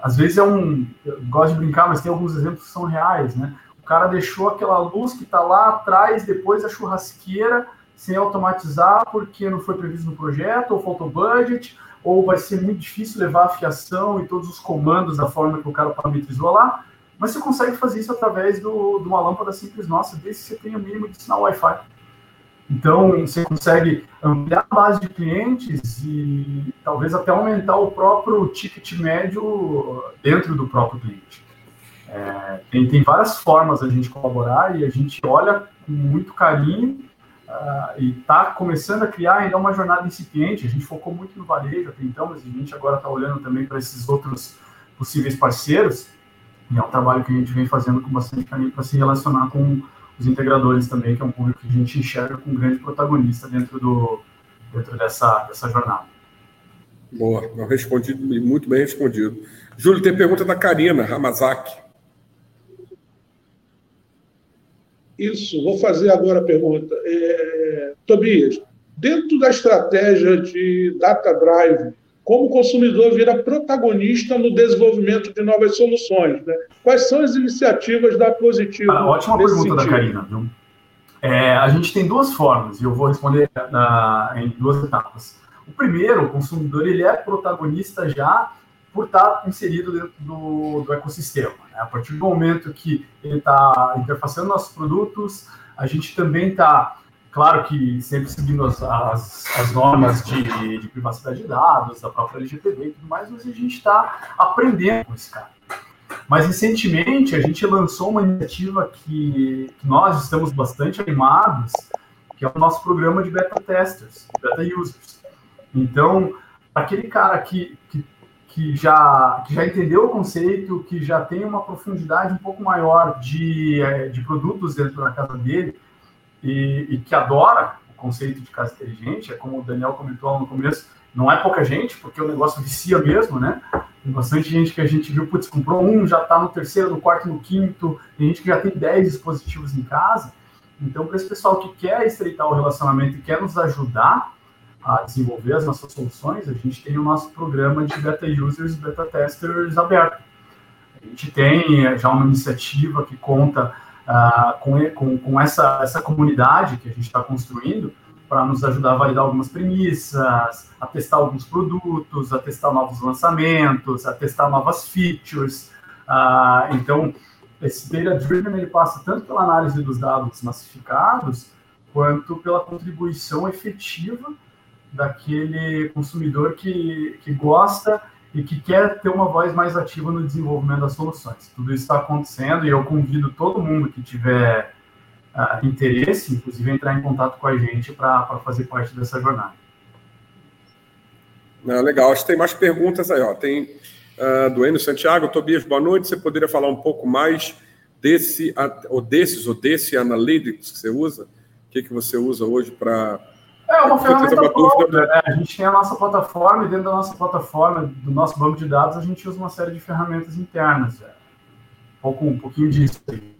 Às vezes é um, gosto de brincar, mas tem alguns exemplos que são reais, né? O cara deixou aquela luz que está lá atrás, depois a churrasqueira, sem automatizar, porque não foi previsto no projeto, ou faltou budget, ou vai ser muito difícil levar a fiação e todos os comandos da forma que o cara parametrizou lá, mas você consegue fazer isso através do, de uma lâmpada simples nossa, desde que você tenha o mínimo de sinal Wi-Fi. Então, você consegue ampliar a base de clientes e talvez até aumentar o próprio ticket médio dentro do próprio cliente. É, tem, tem várias formas a gente colaborar e a gente olha com muito carinho uh, e está começando a criar ainda uma jornada incipiente. A gente focou muito no varejo até então, mas a gente agora está olhando também para esses outros possíveis parceiros. E é um trabalho que a gente vem fazendo com bastante carinho para se relacionar com os integradores também, que é um público que a gente enxerga como um grande protagonista dentro, do, dentro dessa, dessa jornada. Boa, respondido, muito bem respondido. Júlio, tem pergunta da Karina Ramazaki. Isso, vou fazer agora a pergunta. É, Tobias, dentro da estratégia de Data Drive, como o consumidor vira protagonista no desenvolvimento de novas soluções. Né? Quais são as iniciativas da Positivo? Ah, ótima pergunta sentido? da Karina. Viu? É, a gente tem duas formas, e eu vou responder na, em duas etapas. O primeiro, o consumidor ele é protagonista já por estar inserido dentro do, do ecossistema. Né? A partir do momento que ele está interfaceando nossos produtos, a gente também está Claro que sempre seguindo as, as, as normas de, de, privacidade de dados, da própria LGPD e tudo mais, mas a gente está aprendendo com esse cara. Mas recentemente a gente lançou uma iniciativa que, que, nós estamos bastante animados, que é o nosso programa de beta testers, beta users. Então, aquele cara que, que, que, já, que já entendeu o conceito, que já tem uma profundidade um pouco maior de, eh, de produtos dentro da casa dele, e, e, que adora o conceito de casa inteligente, é como o Daniel comentou no começo, não é pouca gente, porque o negócio vicia mesmo, né? Tem bastante gente que a gente viu, putz, comprou um, já está no terceiro, no quarto, no quinto, tem gente que já tem 10 dispositivos em casa. Então, para esse pessoal que quer estreitar o relacionamento e quer nos ajudar a desenvolver as nossas soluções, a gente tem o nosso programa de beta users, beta testers aberto. A gente tem eh, já uma iniciativa que conta uh, com, com, com essa, essa comunidade que a gente está construindo para nos ajudar a validar algumas premissas, a testar alguns produtos, a testar novos lançamentos, a testar novas features. Uh, então, esse data driven ele passa tanto pela análise dos dados massificados quanto pela contribuição efetiva daquele consumidor que, que gosta e que quer ter uma voz mais ativa no desenvolvimento das soluções. Tudo isso está acontecendo e eu convido todo mundo que tiver uh, interesse, inclusive entrar em contato com a gente para fazer parte dessa jornada. Ah, legal, acho que tem mais perguntas aí. Ó. Tem uh, do Enio Santiago, Tobias, boa noite. Você poderia falar um pouco mais desse, ou desses, ou desse Analytics que você usa? O que, que você usa hoje para. É uma ferramenta própria, né? A gente tem a nossa plataforma e dentro da nossa plataforma, do nosso banco de dados, a gente usa uma série de ferramentas internas. É. Um, pouco, um pouquinho disso aí.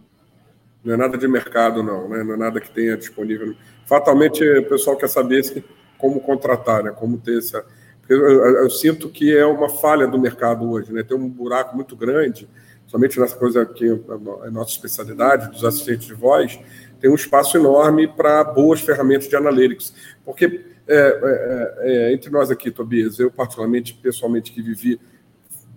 Não é nada de mercado, não, né? Não é nada que tenha disponível. Fatalmente, o pessoal quer saber se, como contratar, né? Como ter essa. Eu, eu, eu, sinto que é uma falha do mercado hoje, né? Tem um buraco muito grande, somente nessa coisa que é a nossa especialidade, dos assistentes de voz, tem um espaço enorme para boas ferramentas de analytics. Porque, é, é, é, entre nós aqui, Tobias, eu particularmente, pessoalmente, que vivi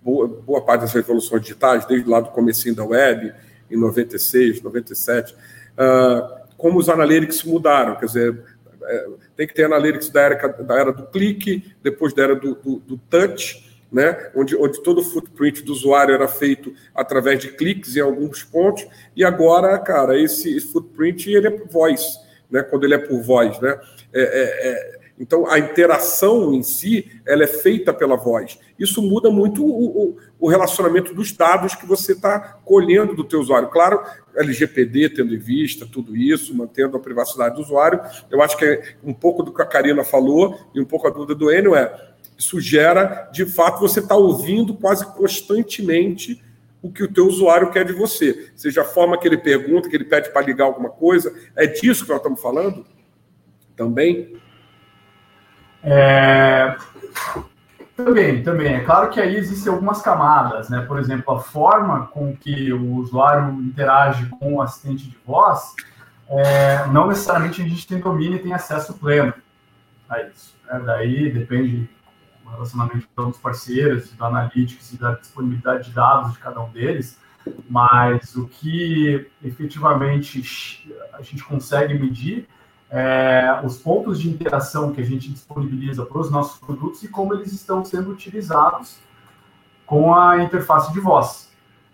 boa, boa parte das revoluções digitais, desde lá do comecinho da web, em 96, 97, uh, como os analytics mudaram, quer dizer, é, tem que ter analytics da era, da era do clique, depois da era do, do, do touch, né, onde, onde todo o footprint do usuário era feito através de cliques em alguns pontos, e agora, cara, esse footprint ele é por voz, né, quando ele é por voz. Né, é, é, é, então, a interação em si ela é feita pela voz. Isso muda muito o, o, o relacionamento dos dados que você está colhendo do teu usuário. Claro, LGPD tendo em vista tudo isso, mantendo a privacidade do usuário. Eu acho que é um pouco do que a Karina falou e um pouco a dúvida do Enio é isso gera, de fato, você está ouvindo quase constantemente o que o teu usuário quer de você. Seja a forma que ele pergunta, que ele pede para ligar alguma coisa. É disso que nós estamos falando? Também? É... Também, também. É claro que aí existem algumas camadas, né? Por exemplo, a forma com que o usuário interage com o assistente de voz, é... não necessariamente a gente tem domínio e tem acesso pleno a isso. Né? Daí depende do relacionamento dos parceiros, do analytics e da disponibilidade de dados de cada um deles, mas o que efetivamente a gente consegue medir é, os pontos de interação que a gente disponibiliza para os nossos produtos e como eles estão sendo utilizados com a interface de voz.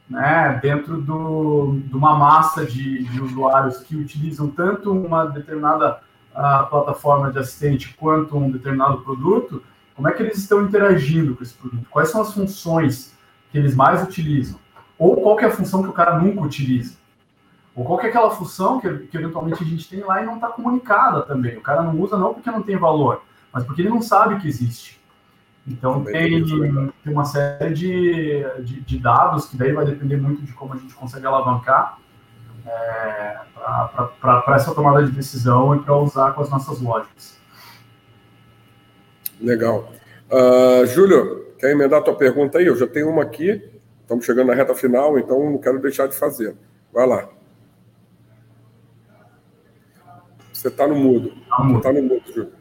Né, dentro do, de uma massa de, de usuários que utilizam tanto uma determinada uh, plataforma de assistente quanto um determinado produto, como é que eles estão interagindo com esse produto? Quais são as funções que eles mais utilizam? Ou qual é a função que o cara nunca utiliza? Ou qual é aquela função que, que eventualmente a gente tem lá e não está comunicada também. O cara não usa não porque não tem valor, mas porque ele não sabe que existe. Então tem, tem uma série de, de, de, dados que daí vai depender muito de como a gente consegue alavancar é, para essa tomada de decisão e para usar com as nossas lógicas. Legal. Uh, Júlio, quer emendar a tua pergunta aí? Eu já tenho uma aqui, estamos chegando na reta final, então não quero deixar de fazer. Vai lá. Você está no mudo. Você está no mudo, Júlio.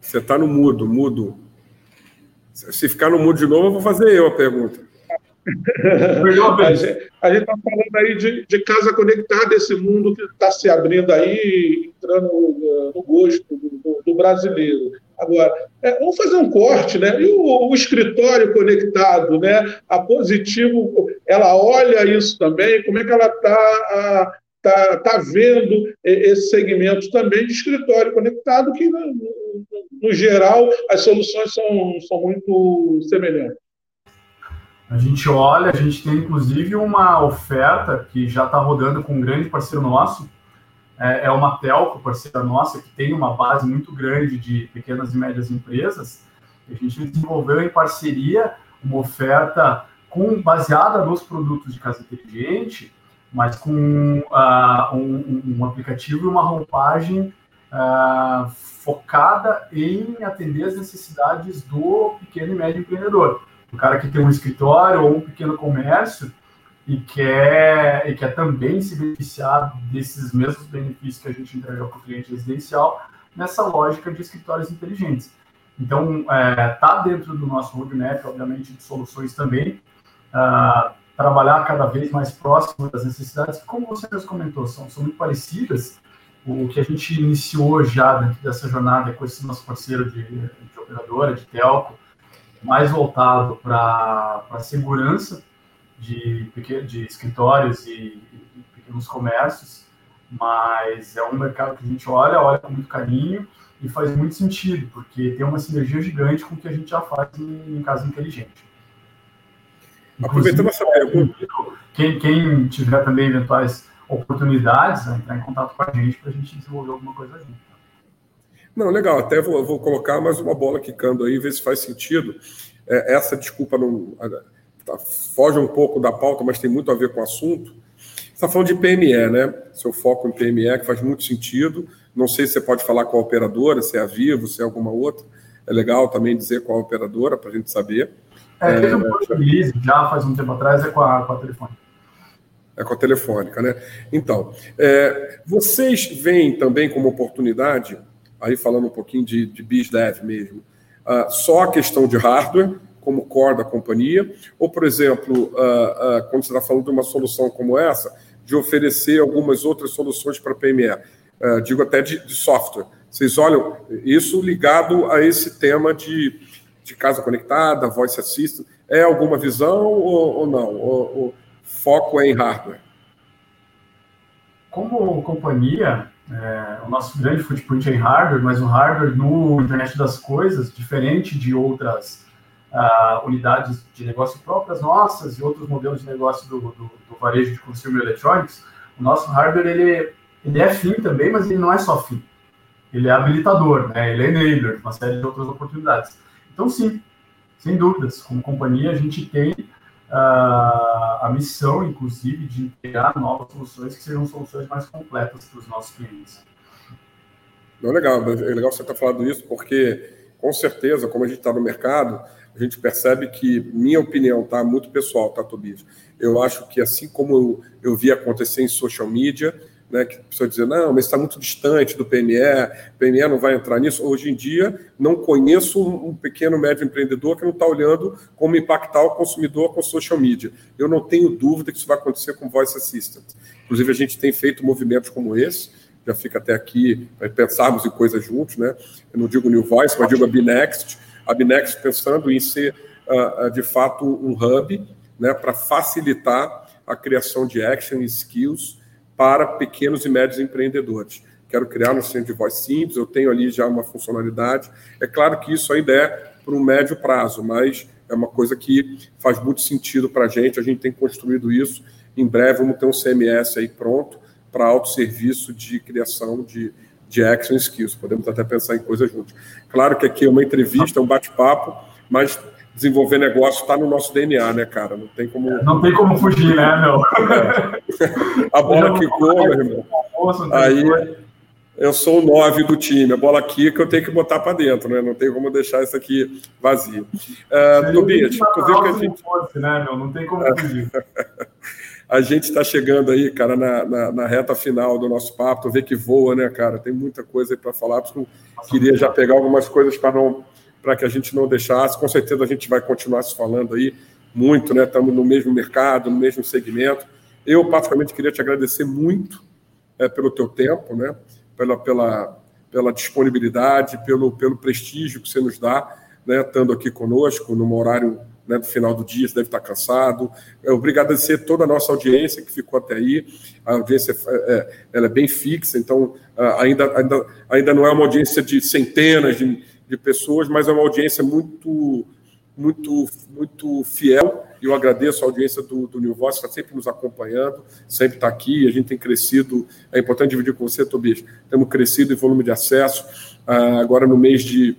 Você está no mudo, mudo. Se ficar no mudo de novo, eu vou fazer eu a pergunta. a gente está falando aí de, de, casa conectada, esse mundo que está se abrindo aí, entrando no, no gosto do, do, brasileiro. Agora, é, vamos fazer um corte, né? E o, o, escritório conectado, né? A Positivo, ela olha isso também, como é que ela está está tá vendo esse segmento também de escritório conectado, que, no, no geral, as soluções são, são muito semelhantes. A gente olha, a gente tem inclusive uma oferta que já está rodando com um grande parceiro nosso, é, é uma telco, parceira nossa, que tem uma base muito grande de pequenas e médias empresas. A gente desenvolveu em parceria uma oferta com, baseada nos produtos de casa inteligente, mas com uh, um, um, aplicativo e uma roupagem uh, focada em atender as necessidades do pequeno e médio empreendedor. O cara que tem um escritório ou um pequeno comércio e quer, e quer também se beneficiar desses mesmos benefícios que a gente entrega para o cliente residencial nessa lógica de escritórios inteligentes. Então, está é, tá dentro do nosso roadmap, obviamente, de soluções também. Uh, trabalhar cada vez mais próximo das necessidades, que, como você mesmo comentou, são, são muito parecidas. O que a gente iniciou já dentro dessa jornada com esse nosso parceiro de, de operadora, de telco, mais voltado para a segurança de, de escritórios e, e pequenos comércios, mas é um mercado que a gente olha, olha com muito carinho e faz muito sentido, porque tem uma sinergia gigante com o que a gente já faz em, em casa inteligente. Aproveitando essa pergunta. Quem, quem tiver também eventuais oportunidades, né, entrar em contato com a gente para a gente desenvolver alguma coisa junto. Não, legal. Até vou, vou, colocar mais uma bola quicando aí, ver se faz sentido. É, essa desculpa não tá, foge um pouco da pauta, mas tem muito a ver com o assunto. Você está falando de PME, né? Seu foco em PME, que faz muito sentido. Não sei se você pode falar com a operadora, se é a Vivo, se é alguma outra. É legal também dizer qual a operadora, para a gente saber. É, teve um release já faz um tempo atrás, é com a, com a Telefônica. É com a Telefônica, né? Então, é, vocês veem também como oportunidade, aí falando um pouquinho de, de BizDev mesmo, uh, só a questão de hardware, como core da companhia, ou, por exemplo, uh, uh, quando você está falando de uma solução como essa, de oferecer algumas outras soluções para PME, digo até de, de software. Vocês olham isso ligado a esse tema de de casa conectada, voice assistant, é alguma visão ou, ou não? O, o, foco é em hardware? Como companhia, é, o nosso grande footprint é em hardware, mas o hardware no internet das coisas, diferente de outras uh, unidades de negócio próprias nossas e outros modelos de negócio do, do, do varejo de consumer electronics, o nosso hardware ele, ele é fim também, mas ele não é só fim. Ele é habilitador, né? ele é enabler, uma série de outras oportunidades. Então, sim, sem dúvidas, como companhia, a gente tem a missão, inclusive, de criar novas soluções que sejam soluções mais completas para os nossos clientes. Não, legal, é legal você estar falando isso, porque, com certeza, como a gente está no mercado, a gente percebe que, minha opinião, tá muito pessoal, tá, Tobias? Eu acho que, assim como eu, eu vi acontecer em social media, né, que a pessoa dizer, não, mas está muito distante do PME, PME não vai entrar nisso. Hoje em dia, não conheço um, pequeno, médio empreendedor que não está olhando como impactar o consumidor com social media. Eu não tenho dúvida que isso vai acontecer com Voice Assistant. Inclusive, a gente tem feito movimentos como esse, já fica até aqui para pensarmos em coisas juntos, né? Eu não digo New Voice, mas digo a Binext. A Binext pensando em ser, uh, de fato, um hub né, para facilitar a criação de action e skills para pequenos e médios empreendedores. Quero criar um centro de voz simples, eu tenho ali já uma funcionalidade. É claro que isso ainda é para um médio prazo, mas é uma coisa que faz muito sentido para a gente. A gente tem construído isso. Em breve vamos ter um CMS aí pronto para autosserviço de criação de, de action skills. Podemos até pensar em coisas juntos. Claro que aqui é uma entrevista, é um bate-papo, mas desenvolver negócio está no nosso DNA, né, cara? Não tem como. Não tem como fugir, né, meu? a bola quicou, meu irmão. Aí eu sou o nove do time. A bola quica, eu tenho que botar para dentro, né? Não tem como deixar isso aqui vazio. Uh, Tobias, tu viu que a gente. Fosse, né, meu? Não tem como fugir. a gente está chegando aí, cara, na, na, na, reta final do nosso papo. Tu vê que voa, né, cara? Tem muita coisa aí para falar. Eu queria já pegar algumas coisas para não para que a gente não deixasse. Com certeza a gente vai continuar se falando aí muito, né? Estamos no mesmo mercado, no mesmo segmento. Eu, particularmente, queria te agradecer muito é, pelo teu tempo, né? Pela, pela, pela disponibilidade, pelo, pelo prestígio que você nos dá, né? Estando aqui conosco, num horário né, no final do dia, você deve estar cansado. Obrigado a agradecer toda a nossa audiência que ficou até aí. A audiência é, é ela é bem fixa, então ainda, ainda, ainda não é uma audiência de centenas de, de pessoas, mas é uma audiência muito, muito, muito fiel. E eu agradeço a audiência do, do New Voice, está sempre nos acompanhando, sempre está aqui. A gente tem crescido. É importante dividir com você, Tobias. Temos crescido em volume de acesso. Ah, agora, no mês de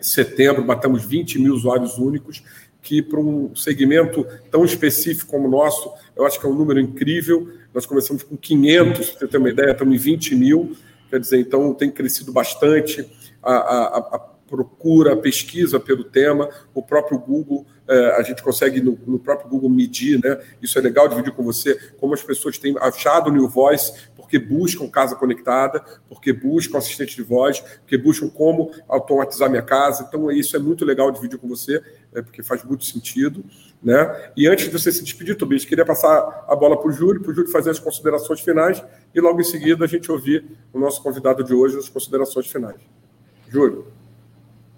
setembro, batemos 20 mil usuários únicos, que para um segmento tão específico como o nosso, eu acho que é um número incrível. Nós começamos com 500, para você ter uma ideia, estamos em 20 mil. Quer dizer, então tem crescido bastante. a, a, a procura, pesquisa pelo tema, o próprio Google, é, a gente consegue no, no, próprio Google medir, né? Isso é legal dividir com você, como as pessoas têm achado o New Voice, porque buscam casa conectada, porque buscam assistente de voz, porque buscam como automatizar minha casa. Então, isso é muito legal dividir com você, é, porque faz muito sentido. Né? E antes de você se despedir, Tobias, queria passar a bola para o Júlio, para o Júlio fazer as considerações finais e logo em seguida a gente ouvir o nosso convidado de hoje as considerações finais. Júlio.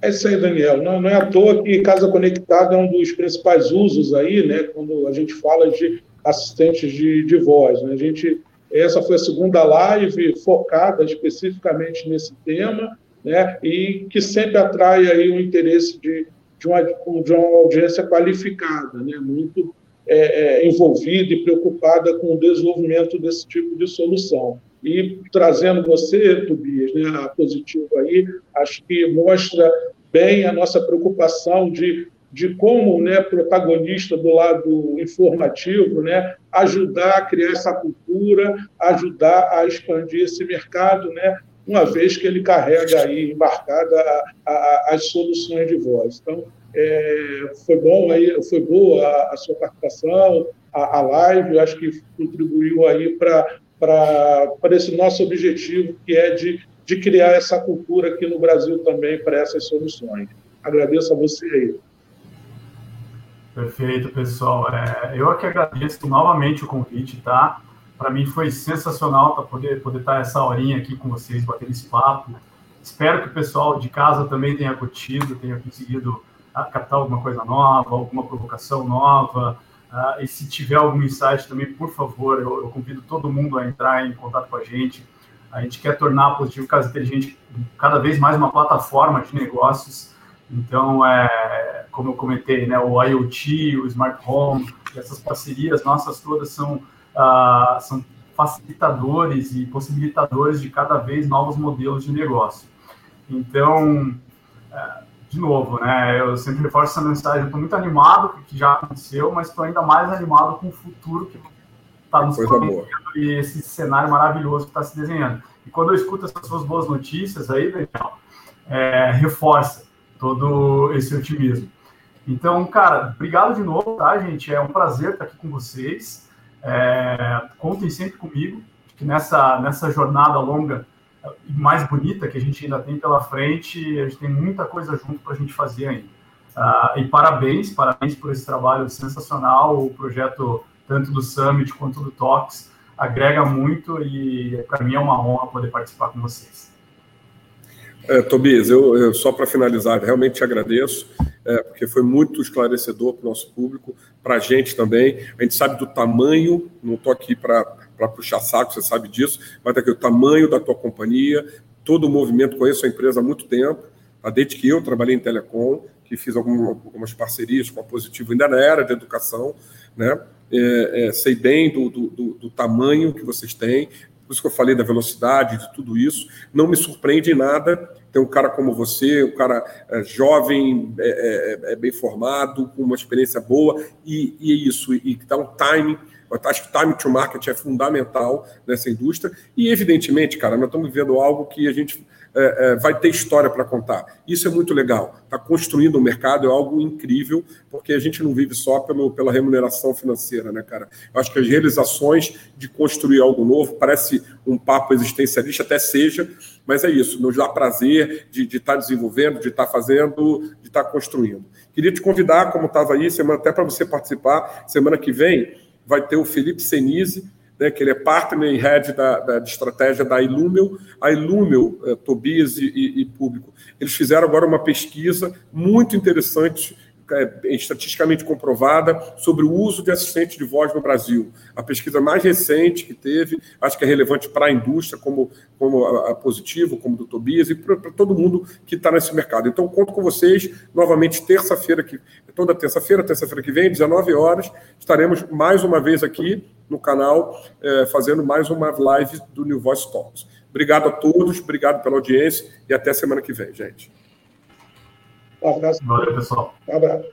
É isso aí, Daniel. Não, não, é à toa que Casa Conectada é um dos principais usos aí, né, quando a gente fala de assistentes de, de voz. Né? A gente, essa foi a segunda live focada especificamente nesse tema, né, e que sempre atrai aí o interesse de, de, uma, de uma audiência qualificada, né, muito é, é, envolvida e preocupada com o desenvolvimento desse tipo de solução. E trazendo você, Tobias, né, a positivo aí, acho que mostra bem a nossa preocupação de, de como, né, protagonista do lado informativo, né, ajudar a criar essa cultura, ajudar a expandir esse mercado, né, uma vez que ele carrega aí embarcada a, a, as soluções de voz. Então, é, foi bom aí, foi boa a, a sua participação, a, a live, acho que contribuiu aí para para esse nosso objetivo, que é de, de criar essa cultura aqui no Brasil também para essas soluções. Agradeço a você aí. Perfeito, pessoal. É, eu aqui agradeço novamente o convite, tá? Para mim foi sensacional para poder, poder estar essa horinha aqui com vocês, batendo esse papo. Espero que o pessoal de casa também tenha curtido, tenha conseguido captar alguma coisa nova, alguma provocação nova, Uh, e se tiver algum insight também, por favor, eu, eu, convido todo mundo a entrar em contato com a gente. A gente quer tornar a Positivo Casa Inteligente cada vez mais uma plataforma de negócios. Então, é, como eu comentei, né, o IoT, o Smart Home, essas parcerias nossas todas são, uh, são facilitadores e possibilitadores de cada vez novos modelos de negócio. Então, uh, de novo, né? Eu sempre reforço essa mensagem. Estou muito animado com o que já aconteceu, mas estou ainda mais animado com o futuro que está nos prometendo e esse cenário maravilhoso que está se desenhando. E quando eu escuto essas suas boas notícias aí, Daniel, é, reforça todo esse otimismo. Então, cara, obrigado de novo, tá, gente? É um prazer estar aqui com vocês. É, contem sempre comigo, que nessa, nessa jornada longa mais bonita que a gente ainda tem pela frente. A gente tem muita coisa junto para a gente fazer ainda. Uh, e parabéns, parabéns por esse trabalho sensacional. O projeto, tanto do Summit quanto do Talks, agrega muito e para mim é uma honra poder participar com vocês. É, Tobias, eu, eu só para finalizar, realmente te agradeço, é, porque foi muito esclarecedor para o nosso público, para a gente também. A gente sabe do tamanho, não estou aqui para para puxar saco, você sabe disso, mas tá aqui o tamanho da tua companhia, todo o movimento, conheço a empresa há muito tempo, tá? desde que eu trabalhei em Telecom, que fiz algumas parcerias com a Positivo, ainda na era de educação, né? É, é, sei bem do, do, do, do, tamanho que vocês têm, por isso que eu falei da velocidade, de tudo isso. Não me surpreende em nada ter um cara como você, um cara é, jovem, é, é, é, bem formado, com uma experiência boa, e, e isso, e que dá um timing Acho que time to market é fundamental nessa indústria. E, evidentemente, cara, nós estamos vivendo algo que a gente é, é, vai ter história para contar. Isso é muito legal. Está construindo o um mercado é algo incrível, porque a gente não vive só pelo, pela remuneração financeira, né, cara? Eu acho que as realizações de construir algo novo parece um papo existencialista, até seja, mas é isso, nos dá prazer de estar tá desenvolvendo, de estar tá fazendo, de estar tá construindo. Queria te convidar, como estava aí, semana, até para você participar, semana que vem vai ter o Felipe Senise, né, que ele é partner e head da, da de estratégia da Ilumel. A Ilumel, eh, Tobias e, e, e, público, eles fizeram agora uma pesquisa muito interessante é, estatisticamente comprovada sobre o uso de assistente de voz no Brasil. A pesquisa mais recente que teve, acho que é relevante para a indústria, como, como a, a Positivo, como do Tobias, e para todo mundo que está nesse mercado. Então, conto com vocês novamente terça-feira, que toda terça-feira, terça-feira que vem, 19 horas, estaremos mais uma vez aqui no canal, é, fazendo mais uma live do New Voice Talks. Obrigado a todos, obrigado pela audiência e até semana que vem, gente. Um abraço. Valeu, pessoal. Um abraço.